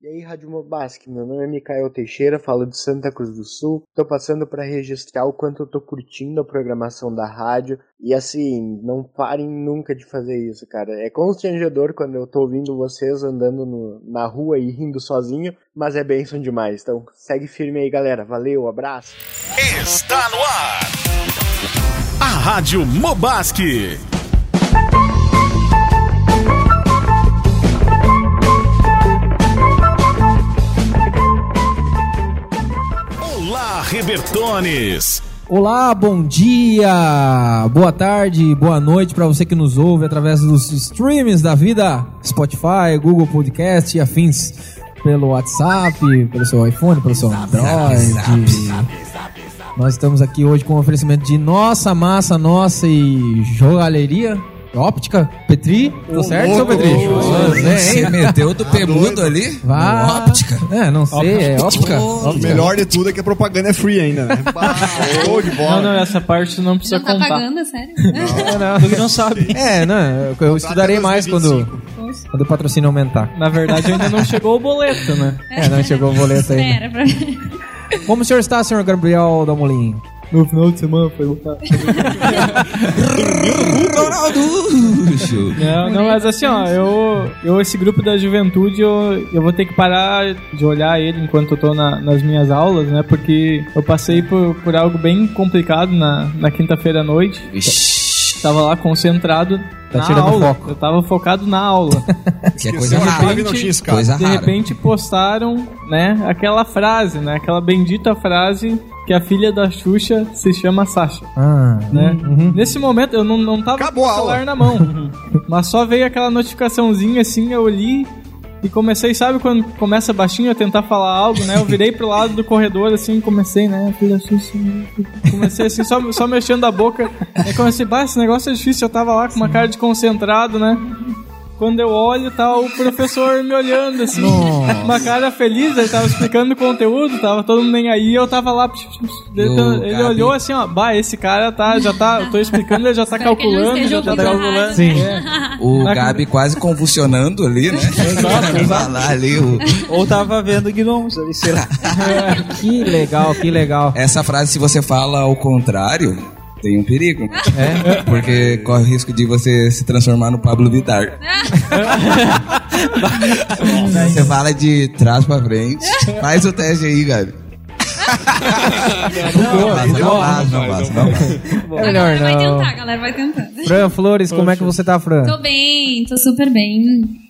E aí, Rádio Mobasque, meu nome é Micael Teixeira, falo de Santa Cruz do Sul. Tô passando para registrar o quanto eu tô curtindo a programação da rádio. E assim, não parem nunca de fazer isso, cara. É constrangedor quando eu tô ouvindo vocês andando no, na rua e rindo sozinho, mas é bênção demais. Então, segue firme aí, galera. Valeu, abraço. Está no ar. A Rádio Mobasque. Rebertones. Olá, bom dia, boa tarde, boa noite para você que nos ouve através dos streams da vida, Spotify, Google Podcast e afins, pelo WhatsApp, pelo seu iPhone, pelo seu Android. Nós estamos aqui hoje com o oferecimento de nossa massa, nossa e joalheria. Óptica, Petri, tô certo, seu Petri? Você meteu do peludo ali? Vá. Óptica. É, não sei, é óptica. O melhor de tudo é que a propaganda é free ainda, né? Show de Não, bola. não, essa parte não precisa Não tá contar. pagando, é sério? Tu que não sabe. É, não, eu, eu estudarei mais quando, 2025. quando o patrocínio aumentar. Na verdade, ainda não chegou o boleto, né? É, não chegou o boleto ainda. Espera pra ver. Como o senhor está, senhor Gabriel Dalmolin? No final de semana foi lutar. Não, não, mas assim, ó, eu, eu esse grupo da juventude, eu, eu vou ter que parar de olhar ele enquanto eu tô na- nas minhas aulas, né? Porque eu passei por, por algo bem complicado na, na quinta-feira à noite. Vixe, Tava lá concentrado Tá na tirando aula. foco. Eu tava focado na aula. que é coisa rara. e tinha escada. Coisa de rara. repente postaram, né, aquela frase, né? Aquela bendita frase que a filha da Xuxa se chama Sasha, Ah, né? uhum. Nesse momento eu não, não tava Acabou com o celular na mão, mas só veio aquela notificaçãozinha assim, eu li e comecei, sabe quando começa baixinho a tentar falar algo, né? Eu virei pro lado do corredor assim, comecei, né? Xuxa, comecei assim, só, só mexendo a boca. Aí comecei, bah, esse negócio é difícil, eu tava lá com uma cara de concentrado, né? Quando eu olho, tá o professor me olhando, assim, Nossa. uma cara feliz, ele tava explicando o conteúdo, tava todo mundo nem aí, eu tava lá, ele, Ô, ele olhou assim, ó, bah, esse cara tá, já tá, eu tô explicando, ele já tá Espero calculando, já tá calculando. Sim. né? O Na- Gabi quase convulsionando ali, né? Exato, falar ali o... Ou tava vendo gnomos ali, sei lá. Que legal, que legal. Essa frase, se você fala ao contrário, tem um perigo. É? Porque corre o risco de você se transformar no Pablo Vittar. você fala de trás pra frente. Faz o teste aí, Gabi. Não, passa, não passa, não passa, não. É melhor galera vai não. tentar, a galera vai tentar. Fran Flores, como é que você tá, Fran? Tô bem, tô super bem.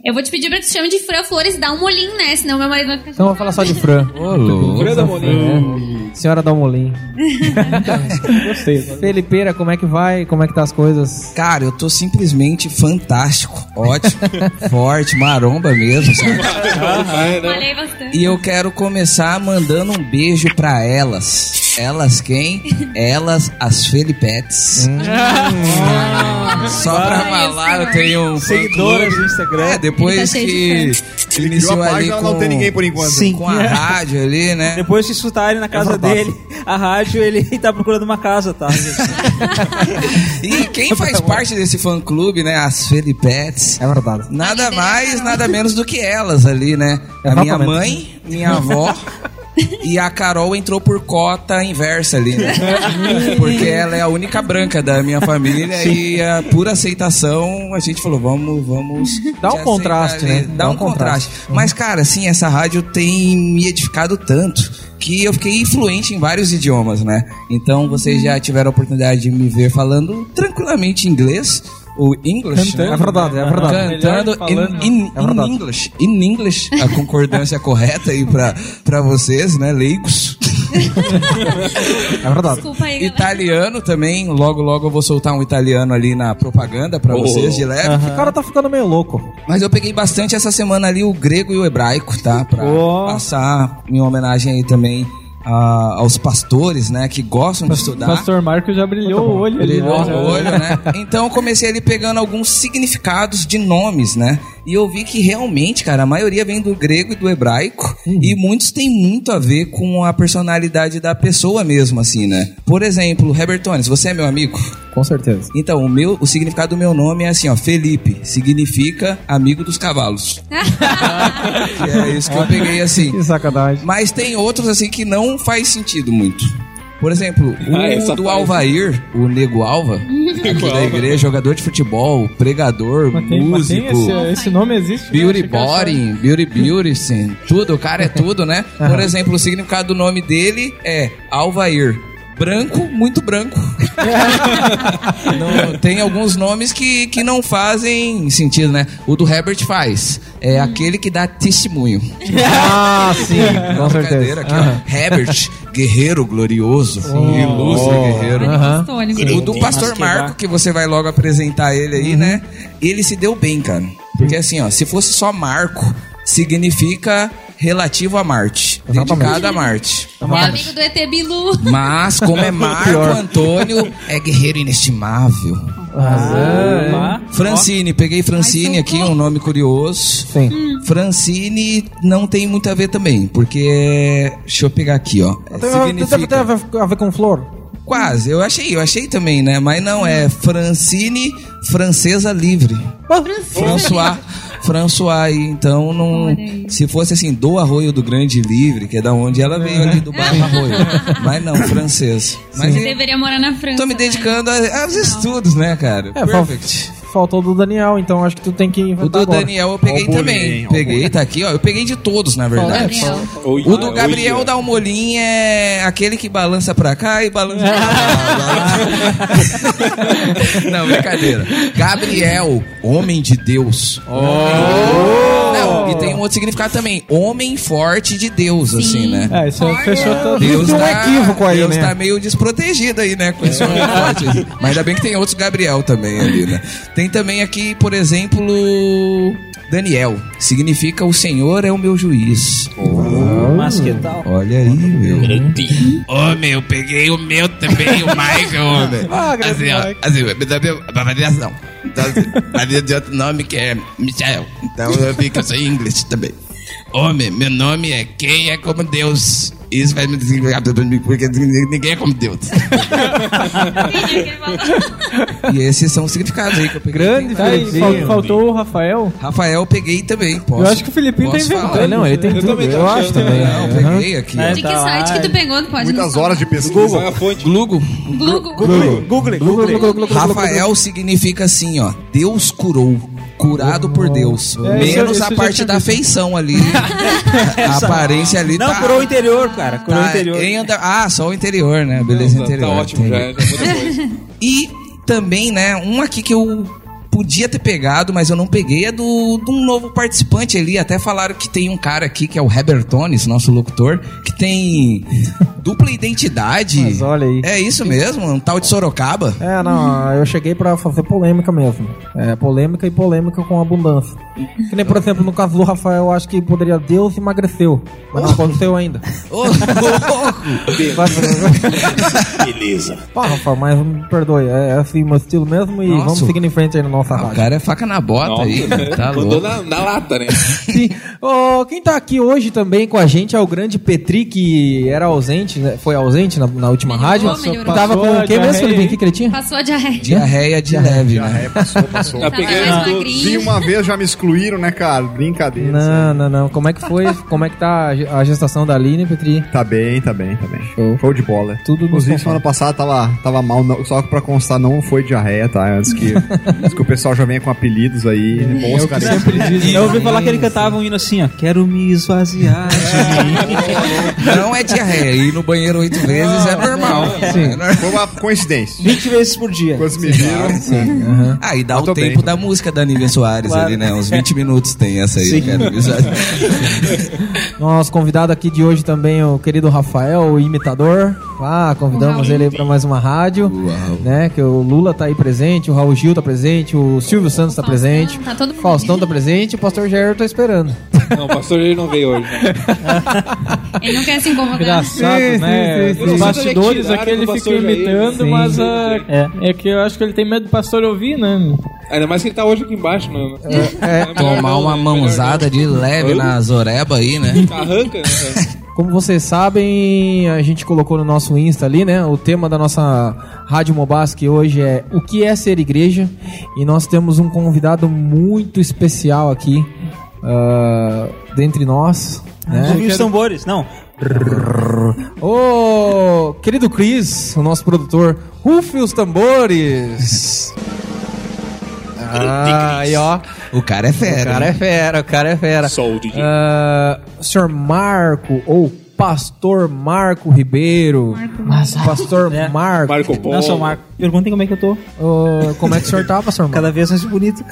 Eu vou te pedir pra que tu chame de Fran Flores e dá um molinho, né? Senão meu marido vai ficar Então vou falar só de Fran. Ô, louco. Fran É. Senhora Dalmolin. Gostei. Felipeira, como é que vai? Como é que tá as coisas? Cara, eu tô simplesmente fantástico. Ótimo. forte, maromba mesmo, sabe? Falei bastante. E eu quero começar mandando um beijo pra elas. Elas quem? Elas, as Felipetes. Só pra falar, eu tenho um Seguidoras no Instagram. É, depois tá que de iniciou a ali com, não tem ninguém por enquanto. Sim. com a rádio ali, né? Depois que escutarem na casa dele, a rádio, ele tá procurando uma casa, tá? E quem faz parte desse fã clube, né? As Felipetes. É verdade. Nada mais, nada menos do que elas ali, né? A minha mãe, minha avó e a Carol entrou por cota inversa ali, né? Porque ela é a única branca da minha família e a por aceitação a gente falou, vamos, vamos. Dá um contraste, ali. né? Dá, um contraste. Mas, cara, assim, essa rádio tem me edificado tanto que eu fiquei influente em vários idiomas, né? Então vocês já tiveram a oportunidade de me ver falando tranquilamente inglês. O English, Cantando. né? É verdade, é verdade. Cantando Melhor in, in, É verdade. in English. In English, a concordância correta aí pra, pra vocês, né, leigos. É verdade. Desculpa aí, galera. Italiano também, logo logo eu vou soltar um italiano ali na propaganda pra vocês de leve. O cara tá ficando meio louco. Mas eu peguei bastante essa semana ali o grego e o hebraico, tá? Pra Oh. passar minha homenagem aí também a- aos pastores, né, que gostam de estudar. Pastor Marco já brilhou o olho. Brilhou né? o olho, né? Então eu comecei ali pegando alguns significados de nomes, né? E eu vi que realmente, cara, a maioria vem do grego e do hebraico. E muitos têm muito a ver com a personalidade da pessoa mesmo, assim, né? Por exemplo, Herbert Tones, você é meu amigo? Com certeza. Então, o, meu, o significado do meu nome é assim, ó, Felipe. Significa amigo dos cavalos. Que é isso que eu peguei assim. Que sacanagem. Mas tem outros assim que não faz sentido muito. Por exemplo, o Ah, essa do. Alvair, o Nego Alva, aqui da igreja, jogador de futebol, pregador, Mas tem, mas tem músico. esse, esse nome existe? Beauty né? Só- body, beauty beauty, sim. Tudo, o cara é tudo, né? Por exemplo, o significado do nome dele é Alvair. Branco, muito branco. Não, tem alguns nomes que, que não fazem sentido, né? O do Herbert faz. É aquele que dá testemunho. Ah, sim, com Uma certeza. brincadeira aqui, ó. Herbert, guerreiro glorioso. Ilustre guerreiro. Aham. Tônico. O do pastor. Marco, que você vai logo apresentar ele aí, né? Ele se deu bem, cara. Porque assim, ó, se fosse só Marco, significa relativo a Marte. Exatamente. Dedicado a Marte. É amigo do ET Bilu. Mas, como é Marco Antônio, é guerreiro inestimável. Ah, Francine, peguei Francine Ai, aqui, um nome curioso. Sim. Francine não tem muito a ver também, porque é. Deixa eu pegar aqui, ó. É, Tem, tem, tem significa. a ver- a ver com flor? Quase, eu achei, eu achei também, né? Mas não, é Francine Francesa Livre. François. François aí, então não. Se fosse assim, do Arroio do Grande Livre, que é da onde ela veio ali do bairro Arroio. Mas não, francês. Mas Você eu deveria morar na França. tô me né? dedicando aos estudos, né, cara? É, Perfect. Faltou o do Daniel, então acho que tu tem que O inventar do agora. Daniel eu peguei o também. o Peguei, tá aqui, ó. Eu peguei de todos, na verdade. O do Gabriel Dalmolin é aquele que balança pra cá e balança pra lá. Não, brincadeira. Gabriel, homem de Deus. Não, e tem um outro significado também. Homem forte de Deus, assim, né? É, isso fechou todo. Deus Tem um tá, equívoco aí, Deus né? tá meio desprotegido aí, né? Com esse homem forte. Mas ainda bem que tem outros Gabriel também ali, né? Tem também aqui, por exemplo, Daniel. Significa o Senhor é o meu juiz. Mas que tal? Olha aí, meu. Homem, eu peguei o meu também, o Michael. Ah, assim, ó, assim, me dá meu- pra avaliação. Então, havia de outro nome que é Michael. Então eu vi que eu sou inglês também. Homem, meu nome é Quem é como Deus. Isso vai me mim, porque ninguém é como Deus. E esses são os significados aí que eu peguei. Grande Tá aí, fal- faltou o Rafael. Rafael, eu peguei também. Posso, Eu acho que o Filipinho tá inventando. falar? É, não, ele tem Eu tudo, também eu acho também. Não, eu peguei aqui. É, De que Tá site que tu pegou? Tu pode Muitas horas de pesquisa. é a fonte? Glugo. Google. Google, Google. Rafael significa assim, ó. Deus curou. Curado por Deus. É, Menos isso a parte da feição ali. a aparência ali Não, tá. curou o interior, cara. Curou o tá interior. em anda- Ah, só o interior, né? Beleza Tá, interior. tá ótimo, já é já é muita coisa. E também, né, um aqui que eu podia ter pegado, mas eu não peguei, é do, de um novo participante ali. Até falaram que tem um cara aqui, que é o Heber Tones, nosso locutor, que tem dupla identidade. Mas olha aí. É isso mesmo? Um tal de Sorocaba? É, não, eu cheguei pra fazer polêmica mesmo. É, polêmica e polêmica com abundância. Que nem, por exemplo, no caso do Rafael, eu acho que poderia Deus emagreceu. Mas não aconteceu ainda. Ô, louco! Beleza. Pá, Rafael, mas me perdoe. É, é assim meu estilo mesmo e Nossa. vamos seguindo em frente aí na nossa o cara é faca na bota aí, né? tá Mandou na, na lata, né? Sim. Ô, quem tá aqui hoje também com a gente é o grande Petri, que era ausente, né? foi ausente na, na última Melhorou, rádio. melhorou. Tava com Passou o que a mesmo, diarreia Felipe? O que, ele tinha? Passou a diarreia. Diarreia de leve, né? É, passou, passou. Já peguei mais tudo. magrinho. Sim, uma vez já me excluíram, né, cara? Brincadeira. Não, não, não. Como é que foi? Como é que tá a ge- a gestação da Aline, Petri? Tá bem, tá bem, tá bem. Show. Show de bola. Tudo Inclusive, semana passada tava, tava mal, não- só pra constar, não foi diarreia, tá? Antes que, antes que o pessoal já venha com apelidos aí. Bons caras. Eu ouvi falar que ele cantava um hino assim, ó. Quero me esvaziar de mim. Não é diarreia. Ir no banheiro oito vezes é normal. É normal. Foi uma coincidência. 20 vezes por dia. Quando me viram, Ah, e dá o tempo bem. da música da Nívia Soares Claro. ali, né? Uns 20 minutos tem essa aí. Cara, Nosso convidado aqui de hoje também, o querido Rafael, o imitador. Ah, convidamos ele aí pra mais uma rádio. Uau. Né, que o Lula tá aí presente, o Raul Gil tá presente, o Silvio Santos tá presente, tá todo mundo Faustão tá presente, o pastor Jair tá esperando. Não, o pastor ele não veio hoje. Né? Ele não quer se incomodar. Engraçado, Sim, né? sim, sim, Os bastidores aqui ele fica Jair. imitando, Sim. mas ah, É. é que eu acho que ele tem medo do pastor ouvir, né? Ainda mais que ele tá hoje aqui embaixo. No... É, melhor Tomar uma né? Mãozada de leve Hã? na zoreba aí, né? Arranca, né? Como vocês sabem, a gente colocou no nosso Insta ali, né? O tema da nossa Rádio Mobasque hoje é O que é ser igreja? E nós temos um convidado muito especial aqui ah, dentre nós. Né? Ouvi os tambores. Não. Ô, querido Cris, o nosso produtor, rufe os tambores. Ah, aí ó, O cara é o fera. cara é fera, o cara é fera. Sou o DJ. Ah, senhor Marco, ou Pastor Marco Ribeiro. Pastor É. Marco. Marco Polo. Não, sou Marco. Perguntem como é que eu tô. Como é que o senhor tá, Pastor Marco? Cada vez mais bonito.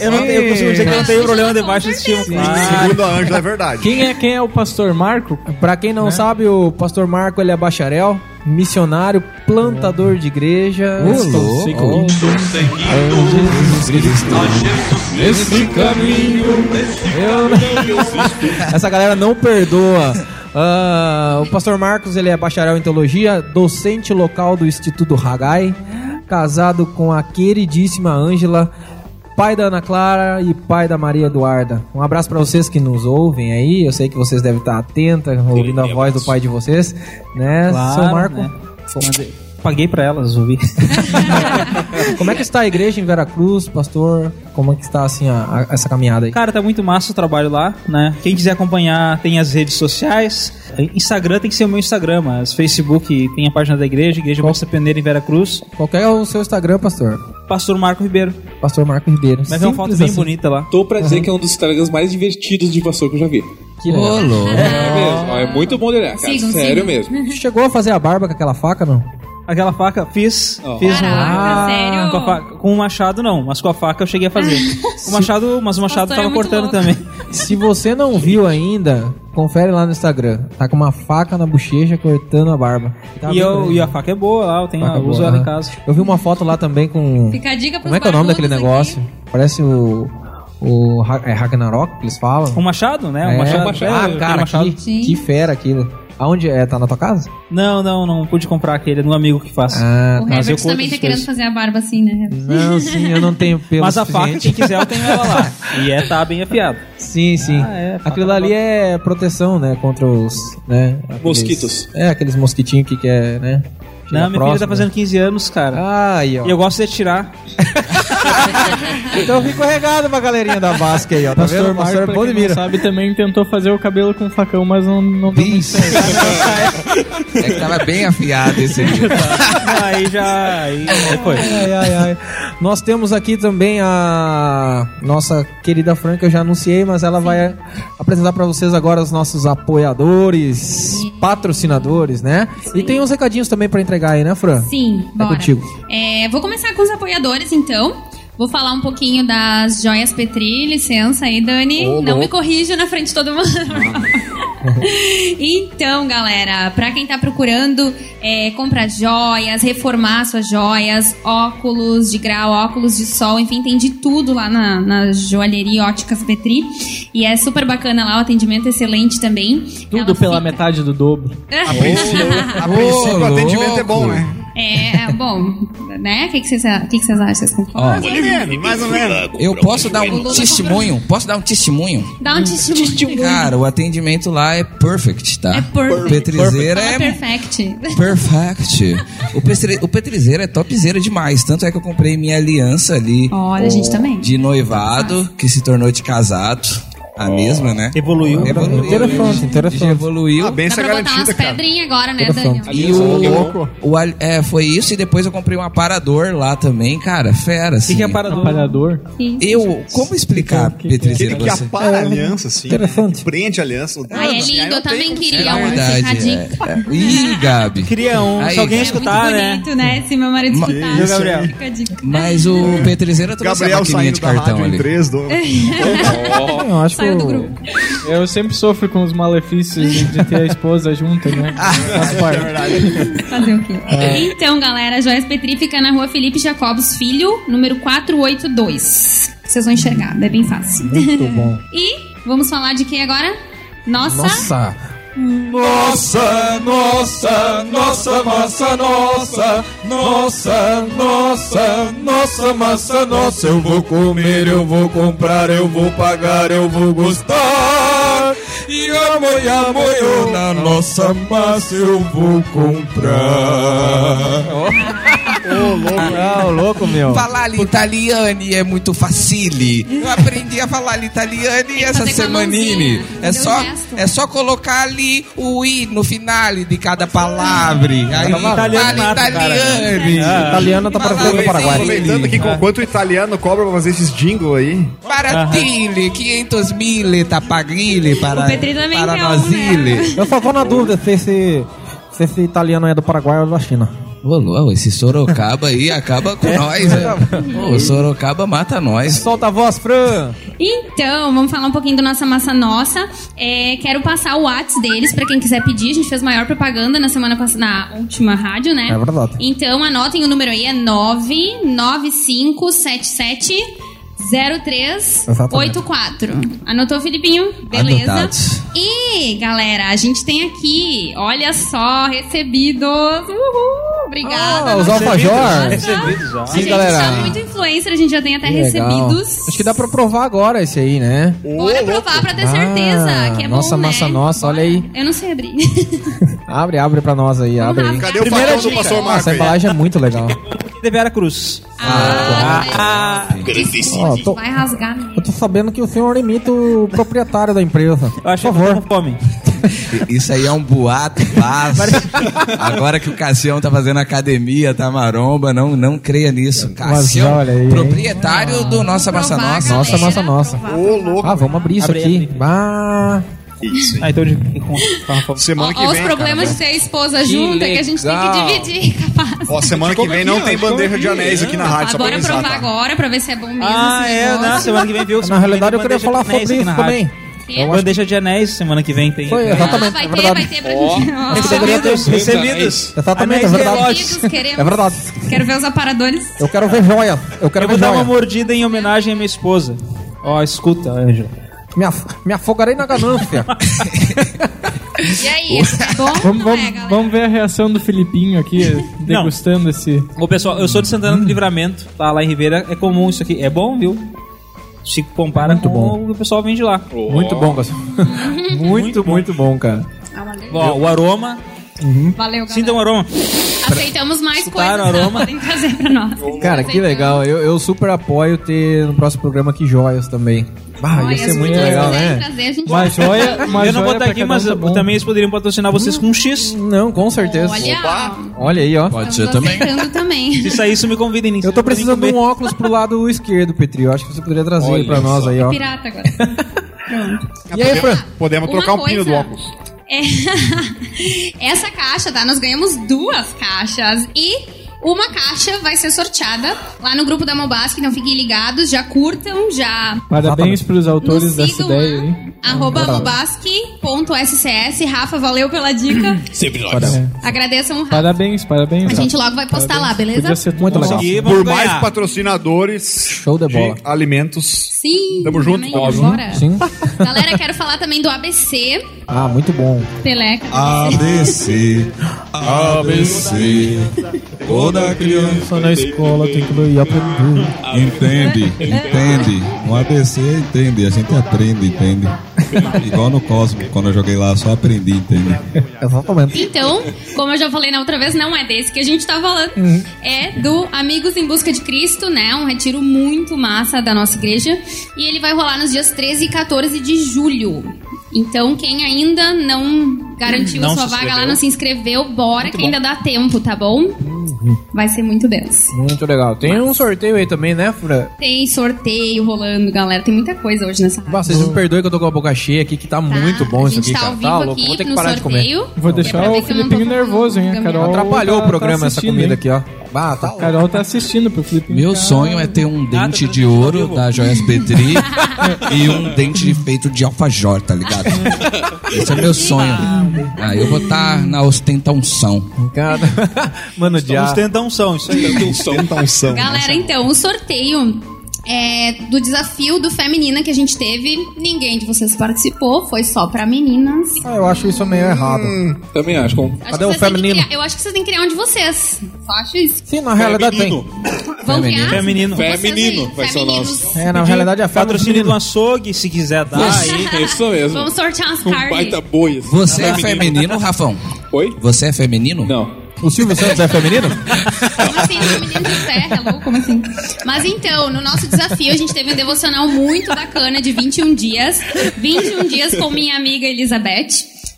eu, não tenho, eu costumo dizer que eu não tenho problema de baixa estima. Ah, Segundo a Ângela, é verdade. Quem é, quem é o pastor Marco? Pra quem não sabe, o Pastor Marco ele é bacharel, missionário, plantador de igreja. louco. Esse caminho eu... Essa galera não perdoa. Ah, o pastor Marcos ele é bacharel em teologia, docente local do Instituto Hagai, casado com a queridíssima Ângela, pai da Ana Clara e pai da Maria Eduarda. Um abraço pra vocês que nos ouvem aí. Eu sei que vocês devem estar atentos, ouvindo a voz do pai de vocês, né? claro, Seu Marco, né? Paguei pra elas ouvir. como é que está a igreja em Veracruz, pastor? Como é que está assim a- a- essa caminhada aí? Cara, tá muito massa o trabalho lá, né? Quem quiser acompanhar, tem as redes sociais. Instagram tem que ser o meu Instagram, mas Facebook tem a página da igreja, Igreja Batista Pioneira em Veracruz. Qual é o seu Instagram, pastor? Pastor Marco Ribeiro. Pastor Marco Ribeiro. Vai ver uma foto bem assim. bonita lá. Tô pra dizer que é um dos Instagrams mais divertidos de pastor que eu já vi. Que legal. louco. É mesmo. É muito bom de olhar, cara. Sigam, Sério sigam. mesmo. Chegou a fazer a barba com aquela faca, não? Aquela faca, fiz. Ó. Fiz Caraca, sério? Com, a faca- com o machado não, mas com a faca eu cheguei a fazer. O machado, mas o machado é tava muito cortando louco. também. Se você não viu ainda, confere lá no Instagram. Tá com uma faca na bochecha cortando a barba. Tá E, eu, e a faca é boa lá, eu, tenho, Faca eu uso boa, ela em casa. Eu vi uma foto lá também com. Fica a dica Como é que é o nome daquele negócio? Parece o. O é Ragnarok que eles falam. Um machado, né? Um É. machado. machado. é, Ah, cara, machado. que, que fera aquilo. Aonde é? Tá na tua casa? Não, não, não pude comprar aquele, é de um amigo que faz. Ah, O Mas Herbert também tá querendo coisas. fazer a barba assim, né? não, sim, eu não tenho pelo Mas a faca, quem quiser, eu tenho ela lá. E é, tá bem afiado. Sim, sim. Ah, é, Aquilo da ali é proteção, né? Contra os. Né, aqueles- Mosquitos. É, aqueles mosquitinhos que quer, né? Não, minha filha tá próximo, fazendo né? 15 anos, cara. Ah. E eu gosto de atirar. Então fico regado pra galerinha da Basque aí, ó. Tá Pastor vendo? Marco, Pastor sabe, também tentou fazer o cabelo com facão, mas não, não deu muito Isso. certo. É que tava bem afiado esse aqui. aí já. Aí, aí foi. Ai, ai, ai. Nós temos aqui também a nossa querida Fran, que eu já anunciei, mas ela vai apresentar pra vocês agora os nossos apoiadores, patrocinadores, né? E tem uns recadinhos também pra entregar aí, né, Fran? Sim, É bora. contigo. É, vou começar com os apoiadores, então. Vou falar um pouquinho das joias Petri, licença aí, Dani. Ô, Não me corrija na frente de todo mundo. então, galera, pra quem tá procurando é, comprar joias, reformar suas joias, óculos de grau, óculos de sol, enfim, tem de tudo lá na, na joalheria Óticas Petri. E é super bacana lá, o atendimento é excelente também. Tudo Ela pela fica- metade do dobro. A princípio, o atendimento é bom, né? É, bom, né? O que que vocês que que vocês acham? Vocês concordam? Ó, Mais ou menos. eu posso dar um testemunho? Posso dar um testemunho? Dá um testemunho. Cara, o atendimento lá é perfect, tá? É perfect. Petrizeira é perfect. perfect. O, petri, o petrizeira é topzera demais. Tanto é que eu comprei minha aliança ali. Olha, a gente também. De noivado, que se tornou de casado. A mesma, né? Evoluiu. Evoluiu. Interessante, interessante. Evoluiu. A benção pra botar garantida, umas cara. pedrinhas agora, né, Daniel? E o, Pokémon. o al- é, foi isso e depois eu comprei um aparador lá também, cara, fera, O assim. que, que é parador? Apagador. Sim. Eu, como explicar, Petrizeira, Aquele que você? apara a aliança, assim. Interessante. Prende a aliança. Ai, é Assim, lindo, eu também queria É um, verdade. fica a É, é. Ih, Gabi. Queria um, Aí, se alguém É escutar, muito né? bonito, né? Se meu marido Ma- escutar. Gabriel? Fica a dica. Mas o Petrizeira trouxe a Gabriel maquininha saindo de da cartão rádio em ali. 3, do... Eu acho que Saiu do grupo. Eu sempre sofro com os malefícios de, ter a esposa junta, né? Faz parte. Fazer o quê? Então, galera, Joias Petri fica na rua Felipe Jacobos Filho, número 482. Vocês vão enxergar, é bem fácil. Muito bom. E vamos falar de quem agora? Nossa. Nossa. Nossa, nossa, nossa massa, nossa, nossa, nossa, nossa massa, nossa. Eu vou comer, eu vou comprar, eu vou pagar, eu vou gostar. E amanhã, amanhã, na nossa massa eu vou comprar. Ô, louco, ah, louco, meu. Falar italiane é muito facile. Eu aprendi a falar italiane essa fazer com a semanine. mãozinha, É só, é só colocar ali o i no final de cada palavra. Aí Italiano fala nato, cara. italiane. Italiano tá parecendo do Paraguai. Aproveitando aqui, com quanto o italiano cobra pra fazer esses jingle aí? Para tile, 500 mil tapagrile para, O para um, né? Eu só vou na dúvida se esse, se esse italiano é do Paraguai ou da China. Ô, esse Sorocaba aí acaba com nós, né? Ô, O Sorocaba mata nós. Solta a voz, Fran. Então, vamos falar um pouquinho do Nossa Massa Nossa. É, quero passar o WhatsApp deles pra quem quiser pedir. A gente fez maior propaganda na semana passada, na última rádio, né? É verdade. Então, anotem o número aí, é 99577 0384. Anotou, Filipinho? Beleza. Anotados. E, galera, a gente tem aqui, olha só, recebidos. Uhul! Obrigada. Ah, os Nossa. alfajor. Recebidos já. A Sim, gente galera. tá muito influencer, a gente já tem até Que legal. recebidos. Acho que dá pra provar agora esse aí, né? Bora provar pra ter Ah, certeza que é nossa bom, né? massa nossa, olha aí. Eu não sei abrir. Abre, abre pra nós aí, Vamos abre aí. Cadê o Primeira facão do dica. pastor Marco Essa aí? embalagem é muito legal. De Vera Cruz. Ah, Ó, tô- vai rasgar. né? eu tô sabendo que o senhor imita o proprietário da empresa. Eu acho Por que eu tô favor. com fome. Isso aí é um boato, paz. Agora que o Cassião tá fazendo academia, tá maromba, não, não creia nisso. Cassião, olha aí, hein? proprietário do Nossa Massa Nossa. Nossa, nossa, nossa. Ô, louco. Ah, vamos abrir isso aqui. Ah, Isso. Ah, então de. Semana que Ó, os vem. problemas cara, de ter a esposa junta que a gente tem legal. que dividir, capaz. Ó, semana que vem não tem bandeja de anéis aqui na rádio, só pra Bora provar tá? agora pra ver se é bom mesmo. Ah, é, na semana que vem viu. na realidade eu queria falar sobre isso também. Eu acho Bandeja de anéis, semana que vem tem. Foi, Ah, exatamente, vai é ter, verdade. vai ter pra gente. Ó, Recebidos, recebidos. Exatamente, é Anéis de verdade. queremos. É verdade. Quero ver os aparadores. Eu quero ver joia. Eu quero Eu ver vou dar uma mordida em homenagem à minha esposa. Ó, escuta, Ângela. Me, af- me afogarei na ganância. E aí, é bom? Vamos, é, vamos, galera? vamos ver a reação do Filipinho aqui, degustando esse. Ô, pessoal, eu sou de Santana do Livramento, tá? Lá em Ribeira é comum isso aqui. É bom, viu? Se compara Muito com bom. o que o pessoal vende lá. Muito bom, cara. Muito, muito bom, cara. Ah, valeu. Ó, o aroma. Valeu, galera. Sinta o aroma. Aceitamos mais Escutaram coisas, aroma? Podem trazer pra nós. Cara, que legal. Eu, eu super apoio ter no próximo programa aqui joias também. Ah, ia Olha, ser se muito legal, né? trazer, a gente Uma joia, uma eu não vou estar pra aqui, mas um tá também eles poderiam patrocinar vocês com um X. Não, com certeza. Olha, Olha aí, ó. Pode ser também. também. Se sair isso, me convidem nisso. Eu tô precisando de um óculos pro lado esquerdo, Petri. Eu acho que você poderia trazer Olha pra nós só. aí, ó. Pirata agora. Pronto. E aí, Fran? Podemos trocar o pino do óculos. É, Essa caixa, tá? Nós ganhamos duas caixas e uma caixa vai ser sorteada lá no grupo da Mobasque, então fiquem ligados, já curtam, já Parabéns pros autores nos dessa ideia lá, aí. arroba mobasque.scs. Rafa, valeu pela dica. Sempre nós. É. Agradeçam o Rafa. Parabéns, parabéns. A gente logo vai postar lá, beleza? Podia ser Muito legal. Consegui, Por mais ganhar. patrocinadores Show de bola. de alimentos. Sim. Tamo junto, bora. Sim. Galera, quero falar também do ABC. Ah, muito bom. Teleca. ABC, ABC, toda criança Na escola tem que ir aprender. entende, entende. No ABC entende, a gente aprende, entende. Igual no Cosmo, quando eu joguei lá, só aprendi, entende. Exatamente. Então, como eu já falei na outra vez, não é desse que a gente tá falando. Uhum. É do Amigos em Busca de Cristo, né? Um retiro muito massa da nossa igreja. E ele vai rolar nos dias 13 e 14 de julho. Então, quem ainda não garantiu Não sua vaga lá, não se inscreveu, bora que ainda dá tempo, tá bom? Uhum. Vai ser muito denso. Muito legal. Tem um sorteio aí também, né, Fran? Tem sorteio rolando, galera. Tem muita coisa hoje nessa rádio. Vocês me perdoem que eu tô com a boca cheia aqui, que tá, muito bom a isso gente aqui, tá cara. ao vivo Tá louco. aqui Vou ter que no parar de comer. sorteio. Vou É deixar ver o falando nervoso, hein? Carol Atrapalhou tá- o programa tá essa comida hein? aqui, ó. Ah, tá. Carol tá assistindo pro Felipe. Meu sonho é ter um dente de ouro da Joias Petri e um dente feito de alfajor, tá ligado? Esse é meu sonho. Aí eu vou estar na ostentação. Cara, mano, um som, isso aí. Tentação. Galera, então, o sorteio é, do desafio do Feminina que a gente teve, ninguém de vocês participou, foi só pra meninas. Ah, eu acho isso meio errado. Também acho. Como... Acho Cadê o feminino? criar- eu acho que vocês têm que criar um de vocês. Só acho isso. Sim, na realidade tem. Vão criar? Feminino. Feminino vai ser o nosso. É, na realidade é Patrocínio do açougue, se quiser dar aí. Isso mesmo. Vamos sortear umas Um carnes. baita boi. assim. Você é feminino, Rafão? Oi? Você é feminino? Não. O Silvio Santos é feminino? Como assim, menino de terra, louco? Como assim? Mas então, no nosso desafio, a gente teve um devocional muito bacana de 21 dias. 21 dias com minha amiga Elizabeth.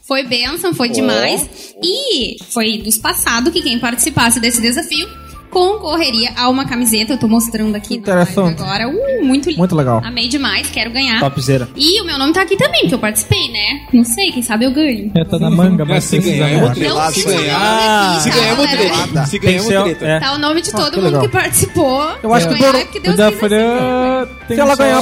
Foi bênção, foi demais. E foi dos passados que quem participasse desse desafio concorreria a uma camiseta. Eu tô mostrando aqui Interessante. agora. Uh, muito lindo. Muito legal. Amei demais, quero ganhar. Topzera. E o meu nome tá aqui também, porque eu participei, né? Não sei, quem sabe eu ganho. É, tá na manga, mas se ganhar é ganhar. uma treta. Se ganhar, nome se ganhar é galera. treta. Se ganhar é treta. É. Tá o nome de todo que mundo que participou. Eu acho que ganhar, por- que O Deus da livre, assim. Fran tem Se ela ganhar,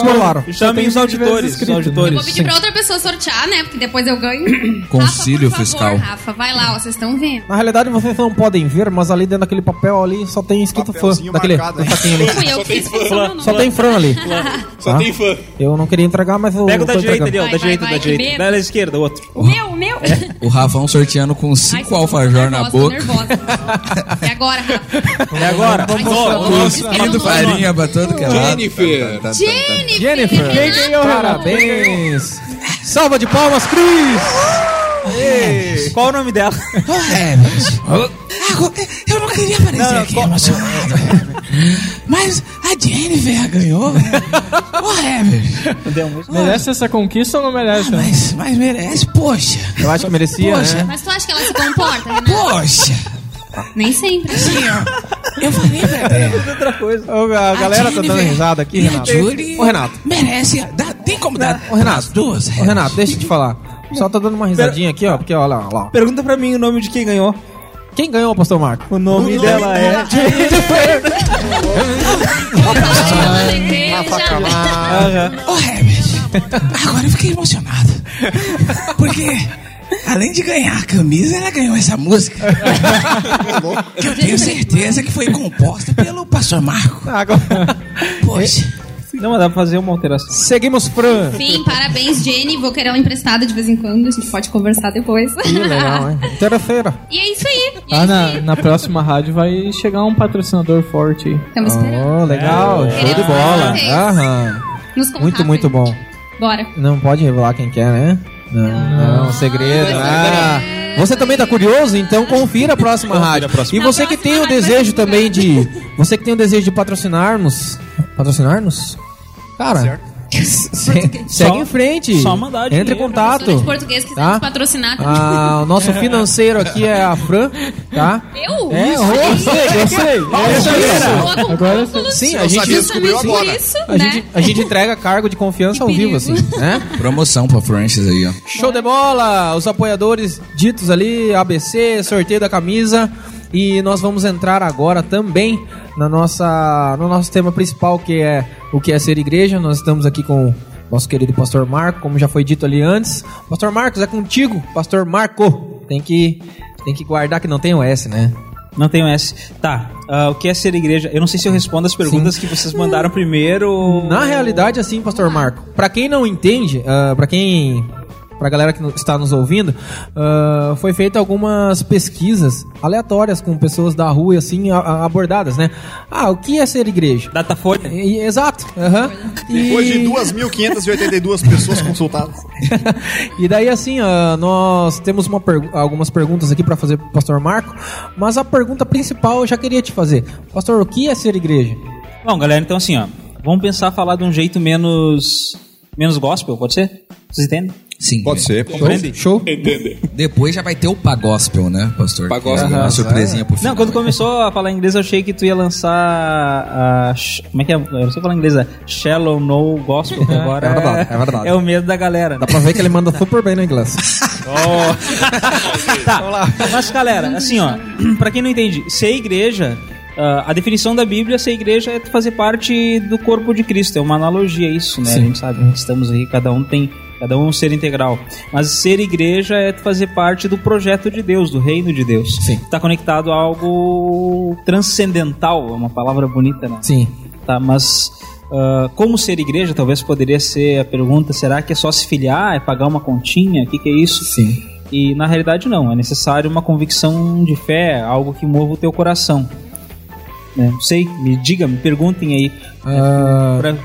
Chamem tem os auditores, os né? auditores. Vou pedir pra outra pessoa sortear, né? Porque depois eu ganho. Concílio fiscal. Rafa, vai lá, vocês estão vendo. Na realidade vocês não podem ver, mas ali dentro daquele papel ali só tem escrito fã. Daquele marcado, ali. Só meu nome. Só tem Fran ali. Só Tá? tem fã. Eu não queria entregar, mas eu Pega o da direita ali, ó. Da direita, vai, da direita. da esquerda, o outro. O meu, o meu. O Rafão sorteando com cinco alfajor na boca. É agora, Rafa. É agora. Vamos Ó, mostrar. ó, Escreve o nome. Farinha pra todo que é lado. Jennifer. Jennifer. Jennifer. Quem ganhou, Renato? Parabéns! Salva de palmas, Cris! Qual o nome dela? É, eu não queria aparecer aqui emocionado. Mas a Jennifer ganhou. Ô, Não. Merece essa conquista ou não merece? né? mas, mas merece. Poxa, Eu acho que merecia, Poxa. né? Mas tu acha que ela se comporta, Renato? poxa. Nem sempre. Assim, ó, eu falei pra ela. Outra coisa. Ô, a galera tá dando risada aqui, Renato. Julie Ô, Renato. Merece. Dá, tem como dar Ô, Renato. as duas? Ô, Renato, deixa eu te falar. Só tá dando uma risadinha aqui, ó, porque lá, olha lá. Pergunta pra mim o nome de quem ganhou. Quem ganhou, Pastor Marco? O nome dela é. Ela na igreja. Aham. Ô, Herbert, agora eu fiquei emocionado. Porque, além de ganhar a camisa, ela ganhou essa música. que eu tenho certeza que foi composta pelo pastor Marco. Agora... Poxa, Não, mas dá pra fazer uma alteração. Seguimos, Fran. Sim, parabéns, Jenny. Vou querer ela emprestada de vez em quando. A gente pode conversar depois. Que legal, hein? Terça-feira. E é isso aí. E é Ah, isso na, aí. na próxima rádio vai chegar um patrocinador forte aí. Estamos esperando. Oh, legal, É. show de bola. Aham. Nos. Muito, muito bom. Bora. Não pode revelar quem quer, né? Não, não, segredo. Ah, você também tá curioso? Então confira a próxima rádio. E você que tem o desejo também de. Você que tem o desejo de patrocinarmos. Patrocinar-nos? Cara. se- segue Só- em frente. só mandar Entre em dinheiro. contato. Português quiser Tá? patrocinar. Ah, o nosso financeiro aqui é a Fran, tá? Eu? É, Isso eu sei, eu sei. Pessoa com Agora cálculos, Sim, a Eu gente, descobriu justamente agora. isso, a, né? gente, a gente entrega cargo de confiança ao Que vivo, assim, né? promoção pra Francis aí, ó. Show de bola! Os apoiadores ditos ali, ABC, sorteio da camisa. E nós vamos entrar agora também na nossa, no nosso tema principal, que é o que é ser igreja. Nós estamos aqui com o nosso querido pastor Marco, como já foi dito ali antes. Pastor Marcos, é contigo, pastor Marco. Tem que, tem que guardar que não tem o S, né? Não tenho S. Tá. ah, o que é ser igreja? Eu não sei se eu respondo as perguntas que vocês mandaram primeiro. Na realidade, assim, pastor Marco, pra quem não entende, ah, pra quem. Pra galera que está nos ouvindo, ah, foi feita algumas pesquisas aleatórias com pessoas da rua e assim a- a- abordadas, né? Ah, o que é ser igreja? Datafolha. E- e- exato. aham. Depois de E- 2.582 pessoas consultadas. e daí, assim, ah, nós temos uma pergu- algumas perguntas aqui para fazer pro pastor Marco, mas a pergunta principal eu já queria te fazer. Pastor, o que é ser igreja? Bom, galera, então assim, ó. Vamos pensar falar de um jeito menos. menos gospel, pode ser? Vocês entendem? Sim. Pode ser. Compreende? Show? Entender. Depois já vai ter o Pagospel, né, pastor? Pagospel. É uma surpresinha pro final. Não, quando começou a falar inglês, eu achei que tu ia lançar a. Como é que é? Eu não sei falar inglês, é Shallow No Gospel, que agora é verdade, é verdade. é o medo da galera. Dá pra ver que ele manda super bem no inglês. tá, mas galera, assim ó, pra quem não entende, ser igreja ah, a definição da Bíblia, ser igreja é fazer parte do corpo de Cristo. É uma analogia isso, né? Sim. A gente sabe que estamos aí, cada um tem. Cada um é um ser integral. Mas ser igreja é fazer parte do projeto de Deus, do reino de Deus. Sim. Está conectado a algo transcendental, é uma palavra bonita, né? Sim. Tá, mas ah, como ser igreja, talvez poderia ser a pergunta: será que é só se filiar? É pagar uma continha? O que, que é isso? Sim. E na realidade não, é necessário uma convicção de fé, algo que mova o teu coração. Né? Não sei, me diga, me perguntem aí. Ah, Pra-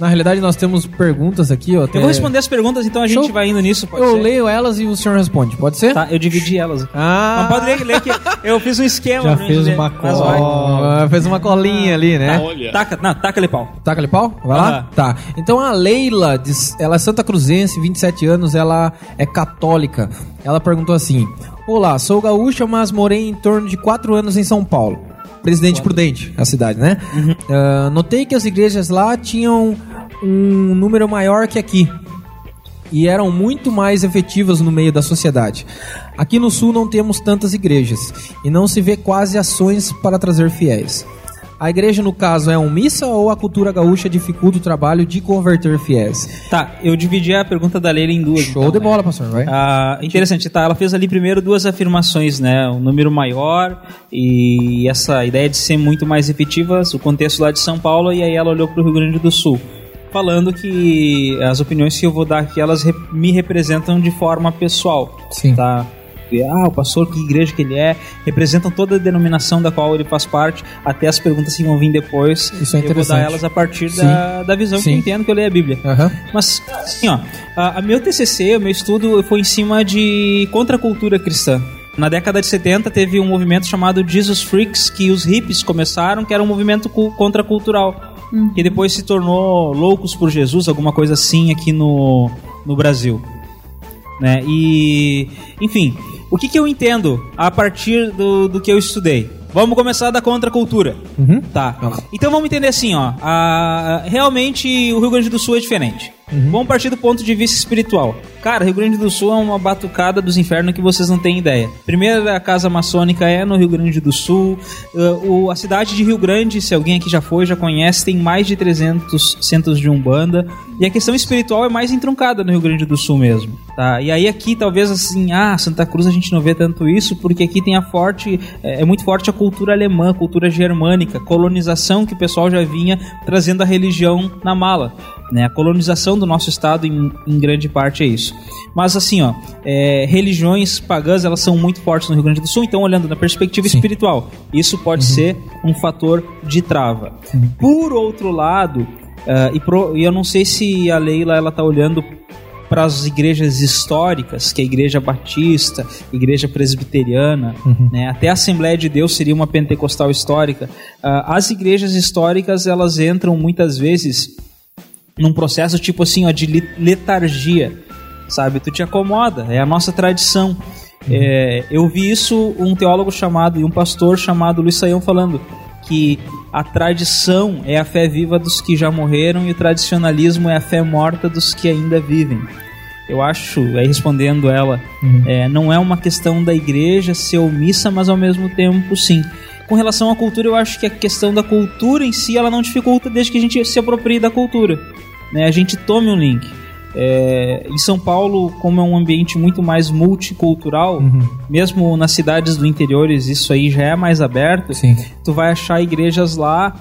na realidade, nós temos perguntas aqui, ó. Eu vou responder as perguntas, então a gente Show. vai indo nisso, pode Eu ser? leio elas e o senhor responde, pode ser? Tá, eu dividi elas. Ah, Não pode ler, ler que eu fiz um esquema. Já fez uma mas vai. Ó, fez uma colinha ali, né? Olha. Taca, não, taca-lhe pau. Taca-lhe pau? Vai lá? Tá. Então a Leila, diz- ela é Santa Cruzense, 27 anos, ela é católica. Ela perguntou assim: Olá, sou gaúcha, mas morei em torno de 4 anos em São Paulo. Presidente Prudente, a cidade, né? Ah, notei que as igrejas lá tinham um número maior que aqui. E eram muito mais efetivas no meio da sociedade. Aqui no sul não temos tantas igrejas e não se vê quase ações para trazer fiéis. A igreja, no caso, é um missa ou a cultura gaúcha dificulta o trabalho de converter fiéis? Tá, eu dividi a pergunta da Leila em duas. Show então, de né? bola, pastor, vai. Ah, interessante, tá? Ela fez ali primeiro duas afirmações, né? Um número maior e essa ideia de ser muito mais efetivas, o contexto lá de São Paulo, e aí ela olhou para o Rio Grande do Sul. Falando que as opiniões que eu vou dar aqui, elas me representam de forma pessoal. Sim. Tá? Ah, o pastor, que igreja que ele é, representam toda a denominação da qual ele faz parte, até as perguntas que vão vir depois. Isso é Eu vou interessante. dar elas a partir Sim. da, da visão que Sim. eu entendo que eu leio a Bíblia. Aham. Mas, assim, ó, a, a meu TCC, o meu estudo foi em cima de contracultura cristã. Na década de 70 teve um movimento chamado Jesus Freaks, que os hippies começaram, que era um movimento cu- contracultural. Que depois se tornou Loucos por Jesus, alguma coisa assim aqui no, no Brasil. Né? E, enfim, o que, que eu entendo a partir do, do que eu estudei? Vamos começar da contracultura. Uhum. Tá. Então vamos entender assim, ó. A- realmente o Rio Grande do Sul é diferente. Vamos partir do ponto de vista espiritual. Cara, Rio Grande do Sul é uma batucada dos infernos que vocês não têm ideia. Primeiro, a casa maçônica é no Rio Grande do Sul. Uh, o- a cidade de Rio Grande, se alguém aqui já foi, já conhece, tem mais de 300 centros de Umbanda. E a questão espiritual é mais entroncada no Rio Grande do Sul mesmo. Tá? E aí aqui, talvez assim, ah, Santa Cruz a gente não vê tanto isso, porque aqui tem a forte, é, é muito forte a cultura alemã, cultura germânica, colonização que o pessoal já vinha trazendo a religião na mala. Né? A colonização do nosso estado, em, em grande parte, é isso. Mas assim, ó, é, religiões pagãs elas são muito fortes no Rio Grande do Sul, então olhando na perspectiva espiritual, isso pode ser um fator de trava. Por outro lado, ah, e, pro- e eu não sei se a Leila ela tá olhando para as igrejas históricas, que é a igreja batista, igreja presbiteriana, né? até a Assembleia de Deus seria uma pentecostal histórica. Ah, as igrejas históricas elas entram muitas vezes num processo tipo assim ó, de letargia, sabe? Tu te acomoda, é a nossa tradição. É, eu vi isso um teólogo chamado e um pastor chamado Luiz Saião falando que a tradição é a fé viva dos que já morreram e o tradicionalismo é a fé morta dos que ainda vivem. Eu acho, aí respondendo ela, é, não é uma questão da igreja ser omissa, mas ao mesmo tempo sim. Com relação à cultura, eu acho que a questão da cultura em si, ela não dificulta desde que a gente se aproprie da cultura. Né? A gente tome um link. É, em São Paulo, como é um ambiente muito mais multicultural, mesmo nas cidades do interior isso aí já é mais aberto, Sim. tu vai achar igrejas lá,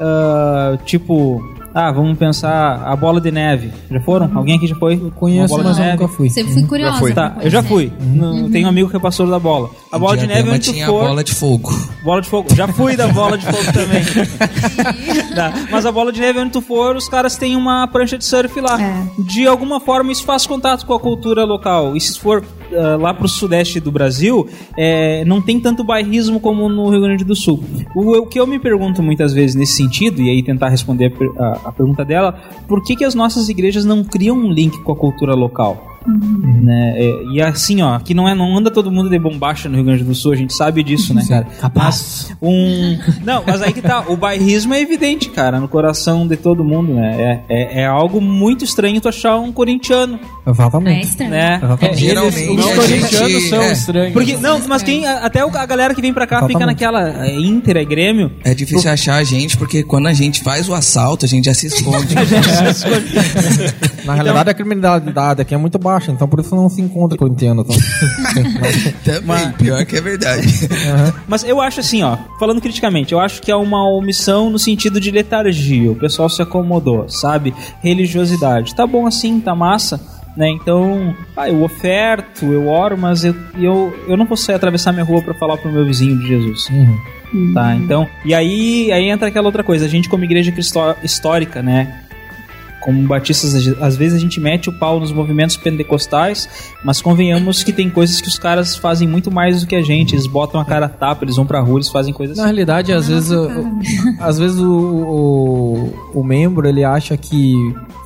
ah, tipo, ah, vamos pensar a bola de neve. Já foram? Alguém aqui já foi? Eu Conheço, mas eu nunca fui. Sempre fui curiosa. Tá, com eu já fui. No- Tenho um amigo que é pastor da bola. A bola de neve Diadema onde tu tinha for. a bola de fogo. Bola de fogo. Já fui da bola de fogo também. Tá, Mas a bola de neve onde tu for, os caras têm uma prancha de surf lá. É. De alguma forma isso faz contato com a cultura local. E se for ah, lá pro sudeste do Brasil, é, não tem tanto bairrismo como no Rio Grande do Sul. O, o que eu me pergunto muitas vezes nesse sentido, e aí tentar responder a a, a pergunta dela, por que, que as nossas igrejas não criam um link com a cultura local? Né? É, e assim, ó, aqui não, é, não anda todo mundo de bombacha no Rio Grande do Sul, a gente sabe disso, né, cara? Capaz. Um. Não, mas aí que tá. O bairrismo é evidente, cara, no coração de todo mundo, né? É, é, é algo muito estranho tu achar um corintiano, É Exatamente. estranho. né? Exatamente. Geralmente Os a corintianos gente- são é, estranhos. Porque, não, mas quem. Até a galera que vem pra cá fica Exatamente. naquela é, Inter, é Grêmio. É difícil achar a gente, porque quando a gente faz o assalto, a gente já se esconde. Na realidade, a criminalidade aqui é muito baixa, então por isso não se encontra corintiano. Então. Também, pior que é verdade. Mas eu acho assim, ó, falando criticamente, eu acho que é uma omissão no sentido de letargia. O pessoal se acomodou, sabe? Religiosidade. Tá bom assim, tá massa. Né? Então, ah, eu oferto, eu oro, mas eu, eu, eu não posso sair atravessar minha rua pra falar pro meu vizinho de Jesus. Tá, então. E aí, aí entra aquela outra coisa. A gente, como igreja histórica, né? Como batistas, às vezes a gente mete o pau nos movimentos pentecostais, mas convenhamos que tem coisas que os caras fazem muito mais do que a gente. Eles botam a cara a tapa, eles vão pra rua, eles fazem coisas Na assim. realidade, às vezes, o- às vezes o, o, o membro ele acha que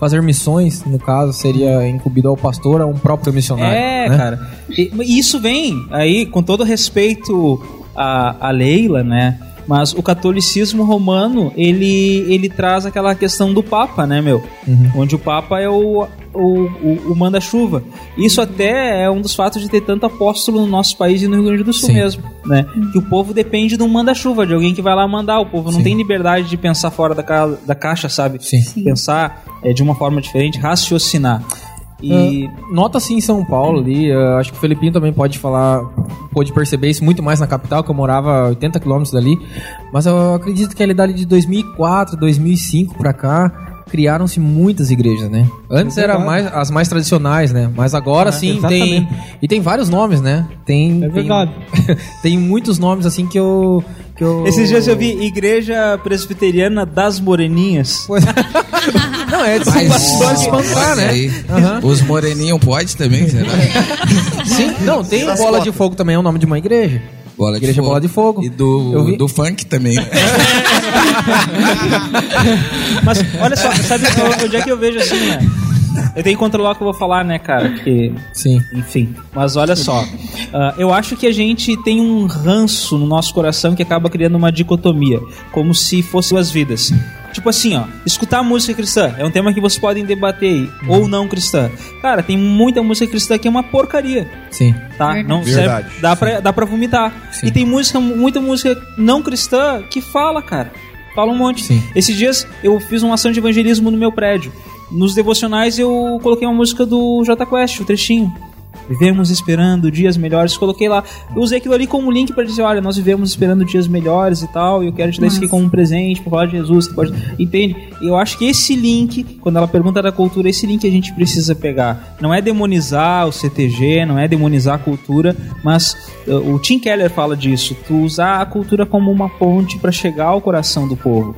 fazer missões, no caso, seria incumbido ao pastor, a um próprio missionário. É, né? cara. E e isso vem aí, com todo respeito a, a Leila, né? Mas o catolicismo romano, ele, ele traz aquela questão do Papa, né, meu? Onde o Papa é o, o, o, o manda-chuva. Isso até é um dos fatos de ter tanto apóstolo no nosso país e no Rio Grande do Sul Sim. mesmo, né? Que o povo depende de um manda-chuva, de alguém que vai lá mandar. O povo não Sim. tem liberdade de pensar fora da, ca- da caixa, sabe? Sim. Pensar é, de uma forma diferente, raciocinar. E... Ah, nota assim em São Paulo ali, ah, acho que o Felipinho também pode falar, pode perceber isso muito mais na capital, que eu morava a 80 quilômetros dali, mas eu acredito que ali dali de 2004, 2005 pra cá, criaram-se muitas igrejas, né? Antes É era verdade. mais as mais tradicionais, né? Mas agora Ah, sim tem exatamente. e tem vários nomes, né? Tem É verdade. Tem, tem muitos nomes assim que eu eu Esses dias eu vi Igreja Presbiteriana das Moreninhas. Pois- Não, é de se Mas, espantar, né? aí, Aham. Os moreninhos pode também, será? Sim, não, tem Bola de Fogo também, é o nome de uma igreja. Bola Igreja Bola de Fogo. E do, do funk também. né? Mas olha só, sabe onde é que eu vejo assim, né? Eu tenho que controlar o que eu vou falar, né, cara? Porque, Sim. enfim. Mas olha só. ah, eu acho que a gente tem um ranço no nosso coração que acaba criando uma dicotomia. Como se fossem duas vidas. Tipo assim, ó, escutar música cristã é um tema que vocês podem debater aí, ou não cristã. Cara, tem muita música cristã que é uma porcaria. Sim. tá? Não Verdade. serve- dá pra, dá pra vomitar. Sim. E tem música, muita música não cristã que fala, cara. Fala um monte. Sim. Esses dias eu fiz uma ação de evangelismo no meu prédio. Nos devocionais eu coloquei uma música do J Quest, o trechinho. Vivemos esperando dias melhores. Coloquei lá. Eu usei aquilo ali como link para dizer: olha, nós vivemos esperando dias melhores e tal. E eu quero te dar isso aqui como um presente para falar de Jesus. Pode... Entende? Eu acho que esse link, quando ela pergunta da cultura, esse link a gente precisa pegar. Não é demonizar o CTG, não é demonizar a cultura, mas uh, o Tim Keller fala disso. Tu usar a cultura como uma ponte para chegar ao coração do povo.